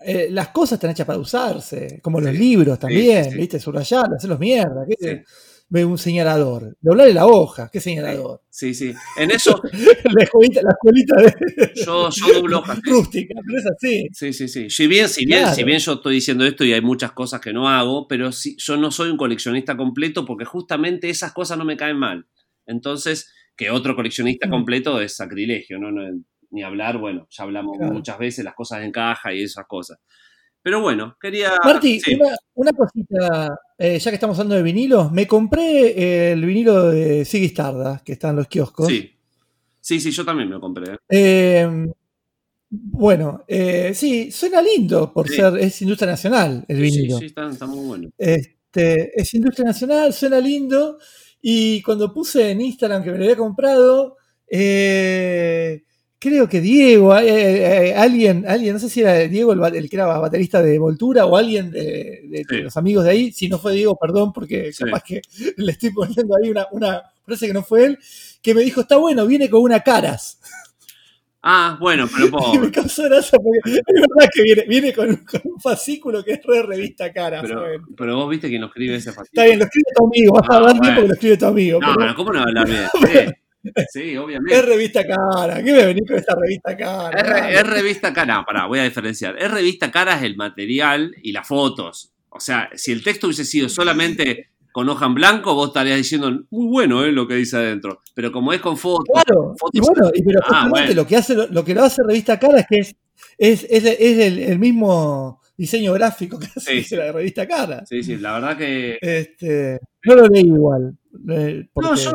eh, las cosas están hechas para usarse, como los libros también. ¿viste? Subrayar, hacerlos mierda. ¿qué? Ve un señalador. Doblarle la hoja, ¿qué señalador? Sí, sí. En eso la escuelita, la escuelita de yo, yo doblo hojas. rústica, pero es así. Sí, sí, sí. Si bien, si bien, Claro. si bien yo estoy diciendo esto y hay muchas cosas que no hago, pero sí, yo no soy un coleccionista completo porque justamente esas cosas no me caen mal. Entonces, que otro coleccionista Mm. completo es sacrilegio, ¿no? No, ni hablar, bueno, ya hablamos Claro. muchas veces las cosas en caja y esas cosas. Pero bueno, quería... Marti, sí, una, una cosita, eh, ya que estamos hablando de vinilos, me compré el vinilo de Ziggy Stardust, que está en los kioscos. sí. Sí, sí, yo también me lo compré. ¿eh? Eh, bueno, eh, sí, suena lindo por Sí. ser, es industria nacional el Sí, vinilo. sí, está, está muy bueno. Este, es industria nacional, suena lindo. Y cuando puse en Instagram que me lo había comprado, eh, creo que Diego, eh, eh, alguien, alguien, no sé si era Diego el, el que era baterista de Voltura o alguien de, de- de Sí. los amigos de ahí. Si no fue Diego, perdón, porque Sí. capaz que le estoy poniendo ahí una, una, parece que no fue él, que me dijo, está bueno, viene con una caras. Ah, bueno, pero Y pobre. me causó gracia porque es verdad que viene, viene con, un- con un fascículo que es re revista caras. Pero, vos viste quién lo escribe ese Está fascículo. bien, lo escribe tu amigo, vas a hablar bien porque lo escribe tu amigo. No, pero pero ¿cómo no va a hablar bien? Sí, obviamente. es revista cara, ¿qué me venís con esta revista cara? Es, re- Dale. es revista cara, pará, voy a diferenciar. Es revista cara es el material y las fotos. O sea, si el texto hubiese sido solamente con hoja en blanco, vos estarías diciendo, muy bueno eh, lo que dice adentro. Pero como es con fotos, Claro, fotos- y bueno, y pero Ah, bueno. lo que hace lo, lo que lo hace revista cara es que es, es, es, es el, el mismo diseño gráfico que hace Sí. la revista cara. Sí, sí, la verdad que. Este, no lo leí igual. Eh, No, yo-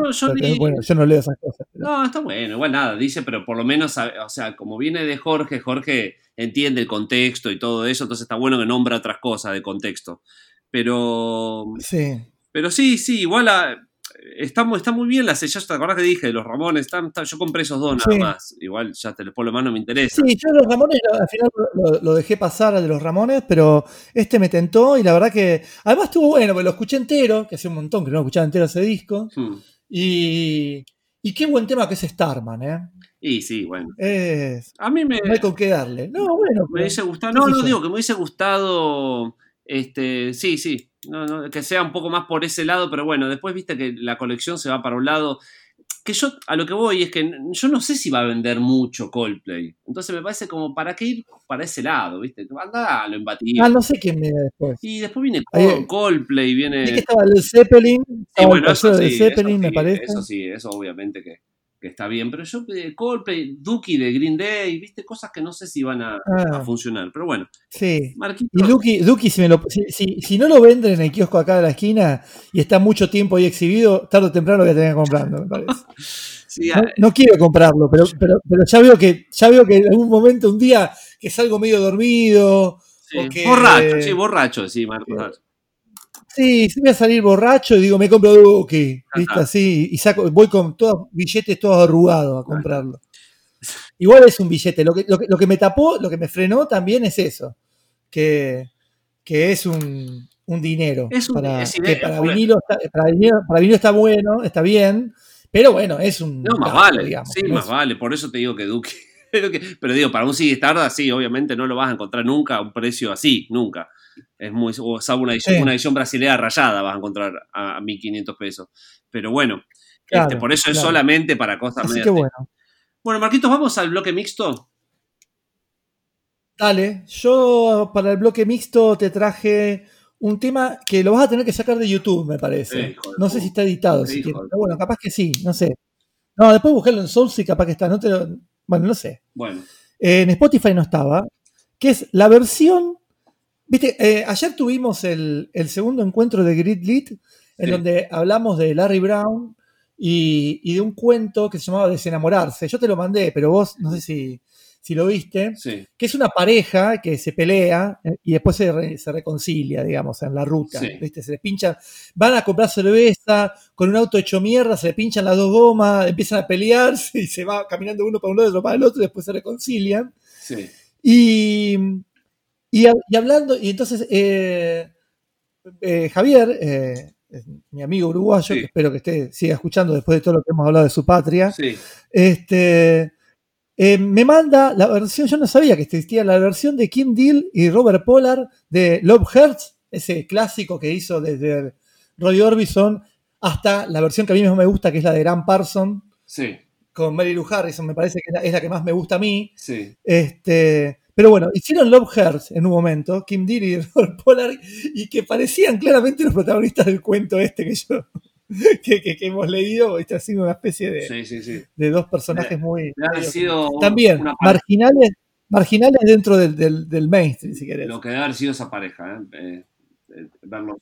bueno, yo no leo esas cosas. pero- No, está bueno, igual nada, dice, pero por lo menos, o sea, como viene de Jorge, Jorge entiende el contexto y todo eso, entonces está bueno que nombra otras cosas de contexto. Pero, Sí. pero sí, sí, igual a- está, está muy bien la sellada, ¿te acordás que dije de los Ramones? Están- están- yo compré esos dos nada Sí. más, igual ya te los pongo más no me interesa. Sí, yo los Ramones al final lo, lo dejé pasar al de los Ramones, pero este me tentó y la verdad que además estuvo bueno, porque lo escuché entero, que hace un montón que no lo escuchaba entero ese disco, Hmm. y, y qué buen tema que es Starman, ¿eh? Y sí, bueno. Es, A mí me, no hay con qué darle. No, bueno, me hubiese gustado, no, no digo que me hubiese gustado, este, sí, sí, no, no, que sea un poco más por ese lado, pero bueno, después viste que la colección se va para un lado, que yo a lo que voy es que yo no sé si va a vender mucho Coldplay, entonces me parece como para qué ir para ese lado, viste, anda lo imbatible. Ah, no sé quién viene después. Y después viene Ahí- Col- Coldplay, viene... Vi que estaba el Zeppelin, Sí, bueno, eso sí, de Zeppelin, eso me parece. Eso sí, eso obviamente que, que está bien. Pero yo, eh, Coldplay, Dookie de Green Day, viste, cosas que no sé si van a, Ah. a funcionar. Pero bueno, Sí. Marquito. Y Duki, Duki, si, me lo- si, si- si no lo venden en el kiosco acá de la esquina y está mucho tiempo ahí exhibido, tarde o temprano lo voy a tener que comprando, me parece. sí, No, no quiero comprarlo, pero, pero, pero ya veo que ya veo que en algún momento, un día que salgo medio dormido, sí, o que- Borracho, sí, borracho, sí, Marcos. sí, sí voy a salir borracho y digo, me compro Duki, ¿viste? Así, y saco, voy con todos billetes todos arrugados a comprarlo. Igual es un billete. Lo que, lo, que, lo que me tapó, lo que me frenó también es eso. Que, que es un, un dinero. Es un- para, es que para, vinilo está, para, vinilo, para vinilo está bueno, está bien. Pero bueno, es un. No, más vale, digamos, sí, más vale. Por eso te digo que Dookie. Pero, digo, para un CD Stardust, sí, obviamente no lo vas a encontrar nunca a un precio así, nunca. Es muy, o salvo una edición, Sí. una edición brasileña rayada vas a encontrar a, a 1500 pesos. Pero bueno, Claro, este, por eso es solamente para cosas Así medias que bueno. Bueno, Marquitos, vamos al bloque mixto. Dale, yo para el bloque mixto te traje un tema que lo vas a tener que sacar de YouTube, me parece. De no sé si está editado, de pero bueno, capaz que sí, no sé. No, después buscarlo en Source y capaz que está. No te lo- bueno, no sé. Bueno, Eh, en Spotify no estaba. Que es la versión. Viste, Eh, ayer tuvimos el, el segundo encuentro de Grid Lit, en Sí. donde hablamos de Larry Brown y, y de un cuento que se llamaba Desenamorarse. Yo te lo mandé, pero vos no sé si, si lo viste. sí, Que es una pareja que se pelea eh, y después se, re- se reconcilia, digamos, en la ruta. Sí. ¿viste? Se les pinchan, van a comprar cerveza con un auto hecho mierda, se le pinchan las dos gomas, empiezan a pelearse y se va caminando uno para un lado, otro para el otro y después se reconcilian. sí. Y, y, hab- y hablando, y entonces eh, eh, Javier, eh, mi amigo uruguayo, Sí. que espero que esté, siga escuchando después de todo lo que hemos hablado de su patria, Sí, este, me manda la versión, yo no sabía que existía la versión de Kim Deal y Robert Pollard de Love Hurts, ese clásico que hizo desde Roy Orbison hasta la versión que a mí más me gusta, que es la de Graham Parson, sí, con Mary Lou Harrison, me parece que es la- es la que más me gusta a mí. sí. Este, pero bueno, hicieron Love Hurts en un momento, Kim Deal y Robert Pollard, y que parecían claramente los protagonistas del cuento este que yo que, que- que hemos leído, está haciendo una especie de, Sí, sí, sí. de dos personajes muy... Debe haber sido También, marginales, marginales dentro del, del, del mainstream, si querés. lo que debe haber sido esa pareja, ¿eh? Eh, eh.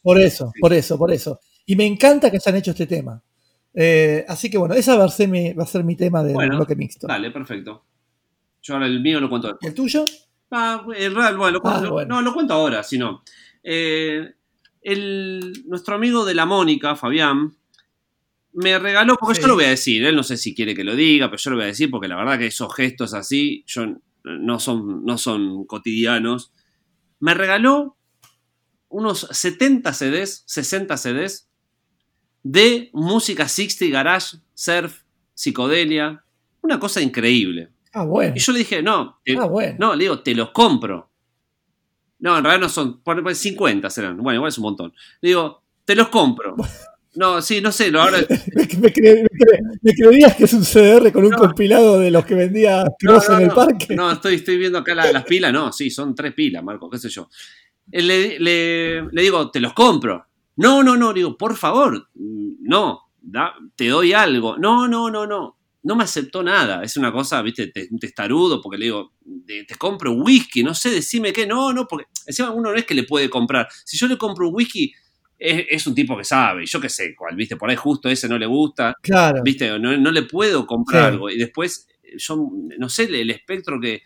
Por eso, por eso, por eso. Y me encanta que hayan hecho este tema. Eh, así que bueno, esa va a ser mi, va a ser mi tema del Bueno, bloque mixto. Dale, perfecto. Yo ahora el mío lo cuento después. ¿El tuyo? Ah, el real, bueno, lo cuento, Ah, bueno. no, lo cuento ahora, si no. Eh, el, nuestro amigo de la Mónica, Fabián, me regaló, porque Sí. yo lo voy a decir, él no sé si quiere que lo diga, pero yo lo voy a decir porque la verdad que esos gestos así yo, no, son, no son cotidianos. Me regaló unos 70 CDs, 60 CDs de música 60, garage, surf, psicodelia, una cosa increíble. Ah, bueno. Y yo le dije, no, te- Ah, bueno. no, le digo, te los compro. No, en realidad no son, por- por 50 serán. Bueno, igual es un montón. Le digo, te los compro. No, sí, no sé, lo ahora. Me, me cre- me cre- me creías que es un CDR con un No. compilado de los que vendía No, en el parque. No, estoy, estoy viendo acá la- las pilas. No, sí, son tres pilas, Marco, qué sé yo. Eh, Le, le- le digo, te los compro. No, no, no, digo, por favor, no, da- te doy algo. No, no, no, no. No me aceptó nada. Es una cosa, viste, te- un testarudo, porque le digo, de- te compro whisky, no sé, decime qué. No, no, porque encima uno no es que le puede comprar. Si yo le compro un whisky, es, es un tipo que sabe, yo qué sé, cuál, viste, por ahí justo ese no le gusta. Claro. ¿Viste? No, no le puedo comprar Sí. algo. Y después, eh, yo no sé, el, el espectro que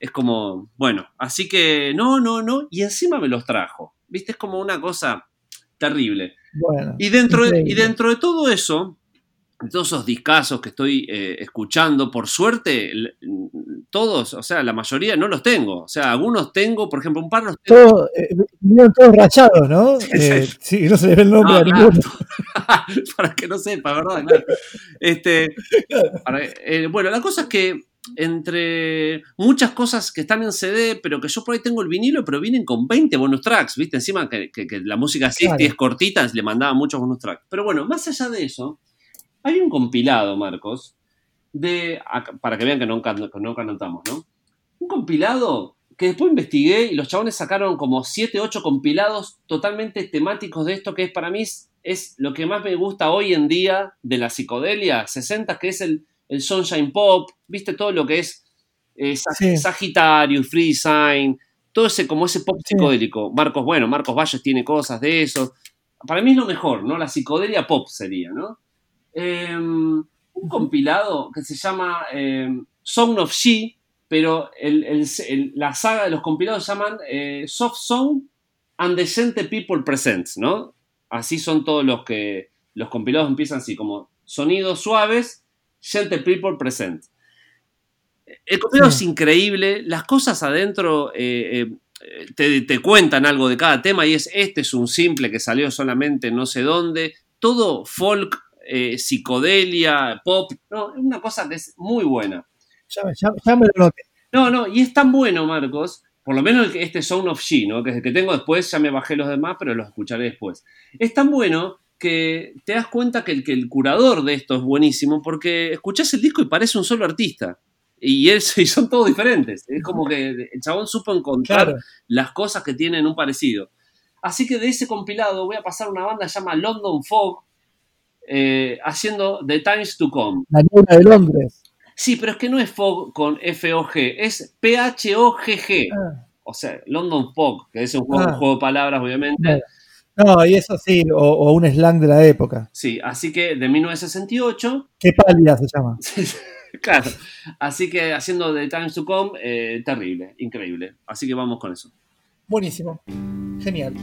es como, bueno, así que no, no, no. Y encima me los trajo. ¿Viste? Es como una cosa terrible. Bueno. Y dentro, de, y dentro de todo eso, todos esos discazos que estoy eh, escuchando, por suerte, todos, o sea, la mayoría no los tengo. O sea, algunos tengo, por ejemplo, un par los tengo. Todos, eh, vinieron todos rachados, ¿no? Eh, sí, no se les ve el nombre No, a claro. ninguno. para que no sepa, ¿verdad? Claro. Este, para- bueno, la cosa es que entre muchas cosas que están en CD, pero que yo por ahí tengo el vinilo, pero vienen con 20 bonus tracks, ¿viste? Encima que, que- que la música 60 Claro. es cortita, le mandaba muchos bonus tracks. Pero bueno, más allá de eso, hay un compilado, Marcos, de, para que vean que nunca, nunca anotamos, ¿no? Un compilado que después investigué y los chabones sacaron como 7, 8 compilados totalmente temáticos de esto que es para mí es, lo que más me gusta hoy en día de la psicodelia 60, que es el, el Sunshine Pop, viste todo lo que es eh, Sag- Sí. Sagitario, Free Design, todo ese como ese pop Sí. psicodélico. Marcos, bueno, Marcos Valles tiene cosas de eso. Para mí es lo mejor, ¿no? La psicodelia pop sería, ¿no? Eh, un compilado que se llama eh, Song of She, pero el- el- el- la saga de los compilados se llaman eh, Soft Song and the Gente People Presents, ¿no? Así son todos los que los compilados empiezan así, como sonidos suaves, Gente People Present. El compilado Sí. es increíble, las cosas adentro eh, eh, te, te cuentan algo de cada tema y es, este es un simple que salió solamente no sé dónde, todo folk, eh, psicodelia, pop, no, es una cosa que es muy buena. Ya, me- ya- ya me lo noté. No, no, y es tan bueno, Marcos, por lo menos este Sound of She, ¿no? que es el que tengo después, ya me bajé los demás, pero los escucharé después. Es tan bueno que te das cuenta que el, que el curador de esto es buenísimo porque escuchás el disco y parece un solo artista. Y, él, y son todos diferentes. Es como que el chabón supo encontrar Claro. las cosas que tienen un parecido. Así que de ese compilado voy a pasar una banda que se llama London Fog, eh, haciendo The Times to Come. La niebla de Londres. Sí, pero es que no es Fog con F-O-G, es P-H-O-G-G. Ah, O sea, London Fog, que es un juego, Ah. un juego de palabras, obviamente. No, y eso sí, o, o un slang de la época. Sí, así que de 1968, Qué pálida se llama. claro. Así que haciendo The Times to Come, eh, terrible, increíble. Así que vamos con eso. Buenísimo. Genial.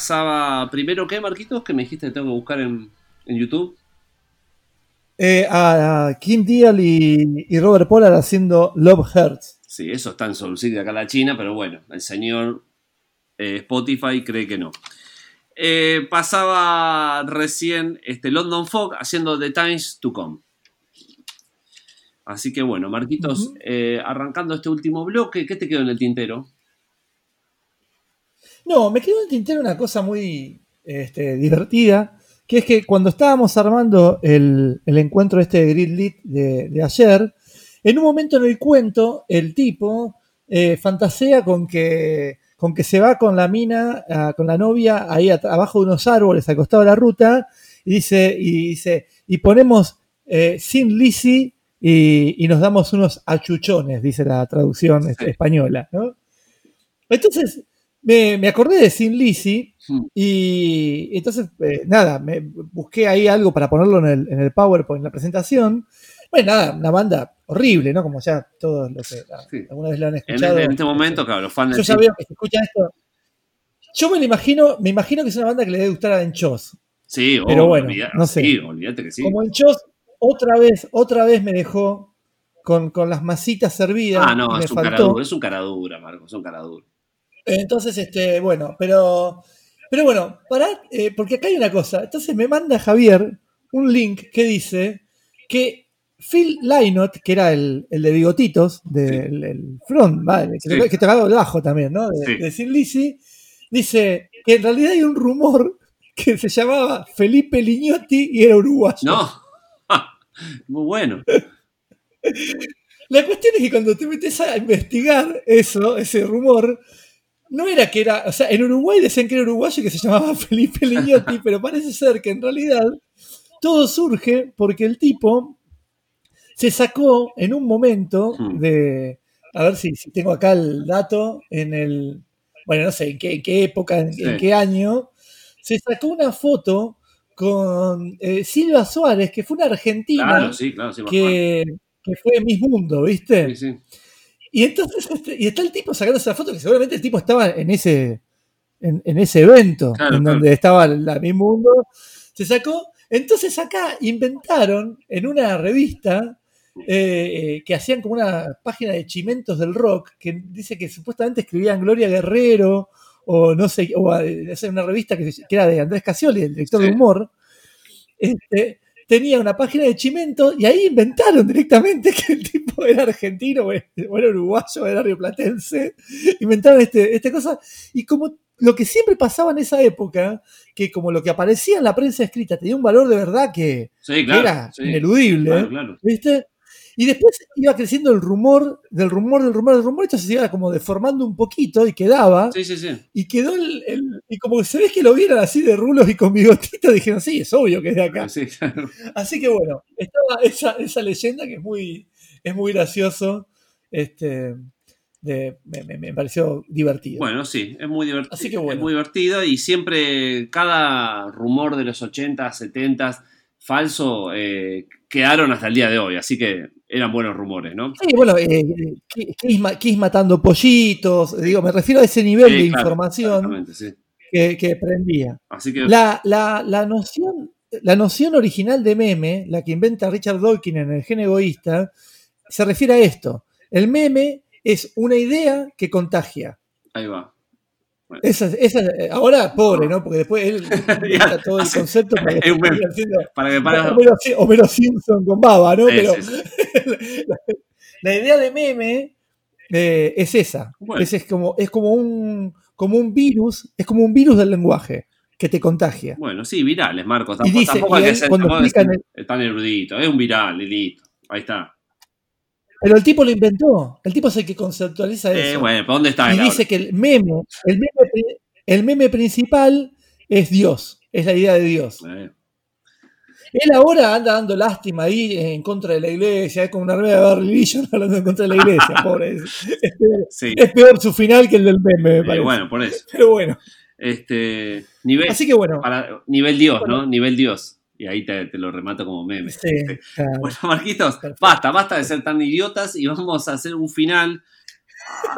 Pasaba primero, ¿qué, Marquitos? Que me dijiste que tengo que buscar en, en YouTube. Eh, a Kim Deal y, y Robert Pollard haciendo Love Hurts. Sí, eso está en Soul City acá la China, pero bueno, el señor eh, Spotify cree que no. Eh, pasaba recién este London Fog haciendo The Times to Come. Así que bueno, Marquitos, arrancando este último bloque, ¿qué te quedó en el tintero? No, me quedó en el tintero una cosa muy este, divertida, que es que cuando estábamos armando el, el encuentro este de Grid Lit de, de ayer, en un momento en el cuento, el tipo eh, fantasea con que, con que se va con la mina, ah, con la novia, ahí abajo de unos árboles, al costado de la ruta, y dice, y dice, y ponemos eh, sin Lizzy y, y nos damos unos achuchones, dice la traducción este, Sí. española, ¿no? Entonces, me, me acordé de Sin Lizzy Hmm. y entonces, eh, nada, me busqué ahí algo para ponerlo en el, en el PowerPoint, en la presentación. Bueno, nada, una banda horrible, ¿no? Como ya todos los que Sí. alguna vez lo han escuchado. en este momento, claro, los fans Yo ya veo que se escucha esto. Yo me lo imagino, me imagino que es una banda que le debe gustar a Enchos. Sí, pero oh, bueno, no sé. Sí, olvídate que sí. Como Enchos, otra vez, otra vez me dejó con, con las masitas servidas. Ah, no, y me es un faltó. caradura, es un caradura, Marcos, es un caradura. Entonces, este, bueno, pero, pero bueno, para, porque acá hay una cosa. Entonces me manda Javier un link que dice que Phil Lynott, que era el, el de bigotitos, del el front, vale, que, Sí. que tocaba el bajo también, ¿no? De, Sí. de Sin Lizzy, dice que en realidad hay un rumor que se llamaba Felipe Lignotti y era uruguayo. No, muy bueno. La cuestión es que cuando te metes a investigar eso, ese rumor, no era que era, o sea, en Uruguay decían que era uruguayo y que se llamaba Felipe Lignotti, pero parece ser que en realidad todo surge porque el tipo se sacó en un momento Hmm. de, a ver si, si tengo acá el dato, en el, bueno, no sé en qué, en qué época, en, Sí. en qué año, se sacó una foto con eh, Silva Suárez, que fue una argentina Claro, sí, claro, sí, que, que fue Miss Mundo, ¿viste? Sí, sí. Y entonces este, y está el tipo sacando esa foto, que seguramente el tipo estaba en ese, en, en ese evento, Claro, en claro. donde estaba la Miss Mundo. Se sacó. Entonces acá inventaron en una revista eh, eh, que hacían como una página de chimentos del rock, que dice que supuestamente escribían Gloria Guerrero, o no sé, o eh, sé, una revista que, era de Andrés Casioli, el director Sí. de humor. Este, tenía una página de chimentos y ahí inventaron directamente que el tipo era argentino o era uruguayo o era rioplatense. Inventaron este, esta cosa. Y como lo que siempre pasaba en esa época, que como lo que aparecía en la prensa escrita tenía un valor de verdad que, Sí, que claro. era sí, ineludible, claro, claro. ¿viste? Y después iba creciendo el rumor, del rumor, del rumor, del rumor, entonces se iba como deformando un poquito y quedaba. Sí, sí, sí. Y quedó el, el- Y como se ve que lo vieron así de rulos y con bigotitos, dijeron, sí, es obvio que es de acá. Sí, claro. Así que bueno, estaba esa, esa leyenda que es muy, es muy gracioso. Este, de- me, me- me pareció divertido. Bueno, sí, es muy divertido. Así que bueno. Es muy divertido y siempre cada rumor de los 80, 70 falso eh, quedaron hasta el día de hoy, así que eran buenos rumores, ¿no? Sí, bueno, eh, eh, Kiss, Kiss matando pollitos, digo, me refiero a ese nivel Sí, de claro, información sí. que, que prendía. Así que La, la- la noción, la noción original de meme, la que inventa Richard Dawkins en el gen egoísta, se refiere a esto. El meme es una idea que contagia. ahí va. Esa, esa- ahora, pobre, ¿no? Porque después él inventa todo el concepto para que un siendo Para que para. Homero, Si- Homero Simpson con baba, ¿no? Pero la, la idea de meme eh, es esa. Bueno. Es, es como, es como un, como un virus, es como un virus del lenguaje que te contagia. Bueno, sí, virales, Marcos. Y Tampoco, dice, tampoco y hay que él, ser, cuando explican ser tan erudito. Es un viral y listo. Ahí está. Pero el tipo lo inventó. El tipo es el que conceptualiza Eh, eso. bueno, ¿pero dónde está y dice que el meme, el meme, pri- el meme principal es Dios. Es la idea de Dios. Eh, Él ahora anda dando lástima ahí en contra de la iglesia, es como una rueda de Barry Vision hablando en contra de la iglesia, pobre. Es, es peor, sí. es peor su final que el del meme, me Eh, parece. bueno, por eso. Pero bueno, Este, nivel, así que bueno. para, nivel Dios, ¿no? Nivel Dios. Y ahí te, te lo remato como meme. Sí, claro. Bueno, Marquitos, Perfecto. basta, basta de ser tan idiotas y vamos a hacer un final.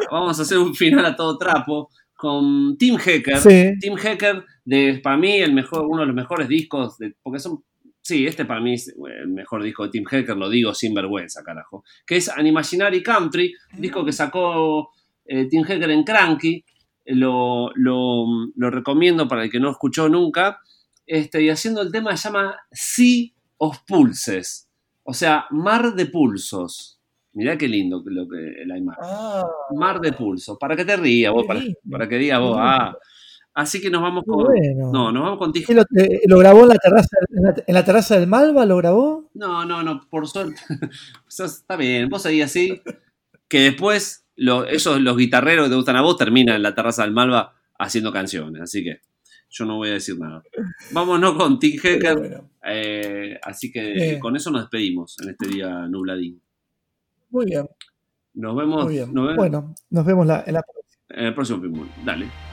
Vamos a hacer un final a todo trapo con Tim Hacker. Sí. Tim Hacker, de, para mí, el mejor, uno de los mejores discos, de, porque son. Sí, este para mí es el mejor disco de Tim Hacker, lo digo sin vergüenza, carajo. Que es Animaginary Country, un disco que sacó eh, Tim Hacker en Cranky. Lo, lo, lo recomiendo para el que no escuchó nunca. Este, y haciendo el tema se llama Sea of Pulses. O sea, mar de pulsos. Mirá qué lindo lo que, la imagen. Ah, Mar de pulsos. Para que te rías vos, para, para que digas vos. Ah. Así que nos vamos con. bueno. No, nos vamos con Tim ¿Qué lo, eh, lo grabó en la terraza, en la, en la terraza del Malva? ¿Lo grabó? No, no, no, por suerte. Está bien, vos ahí así. Que después esos, los guitarreros que te gustan a vos terminan en la terraza del Malva haciendo canciones. Así que yo no voy a decir nada. Vámonos con Tim bueno, eh, así que Bien. con eso nos despedimos en este día nubladín. muy bien, Nos vemos, muy bien. nos vemos Bueno, nos vemos la- en la en el próximo Pinball. Dale.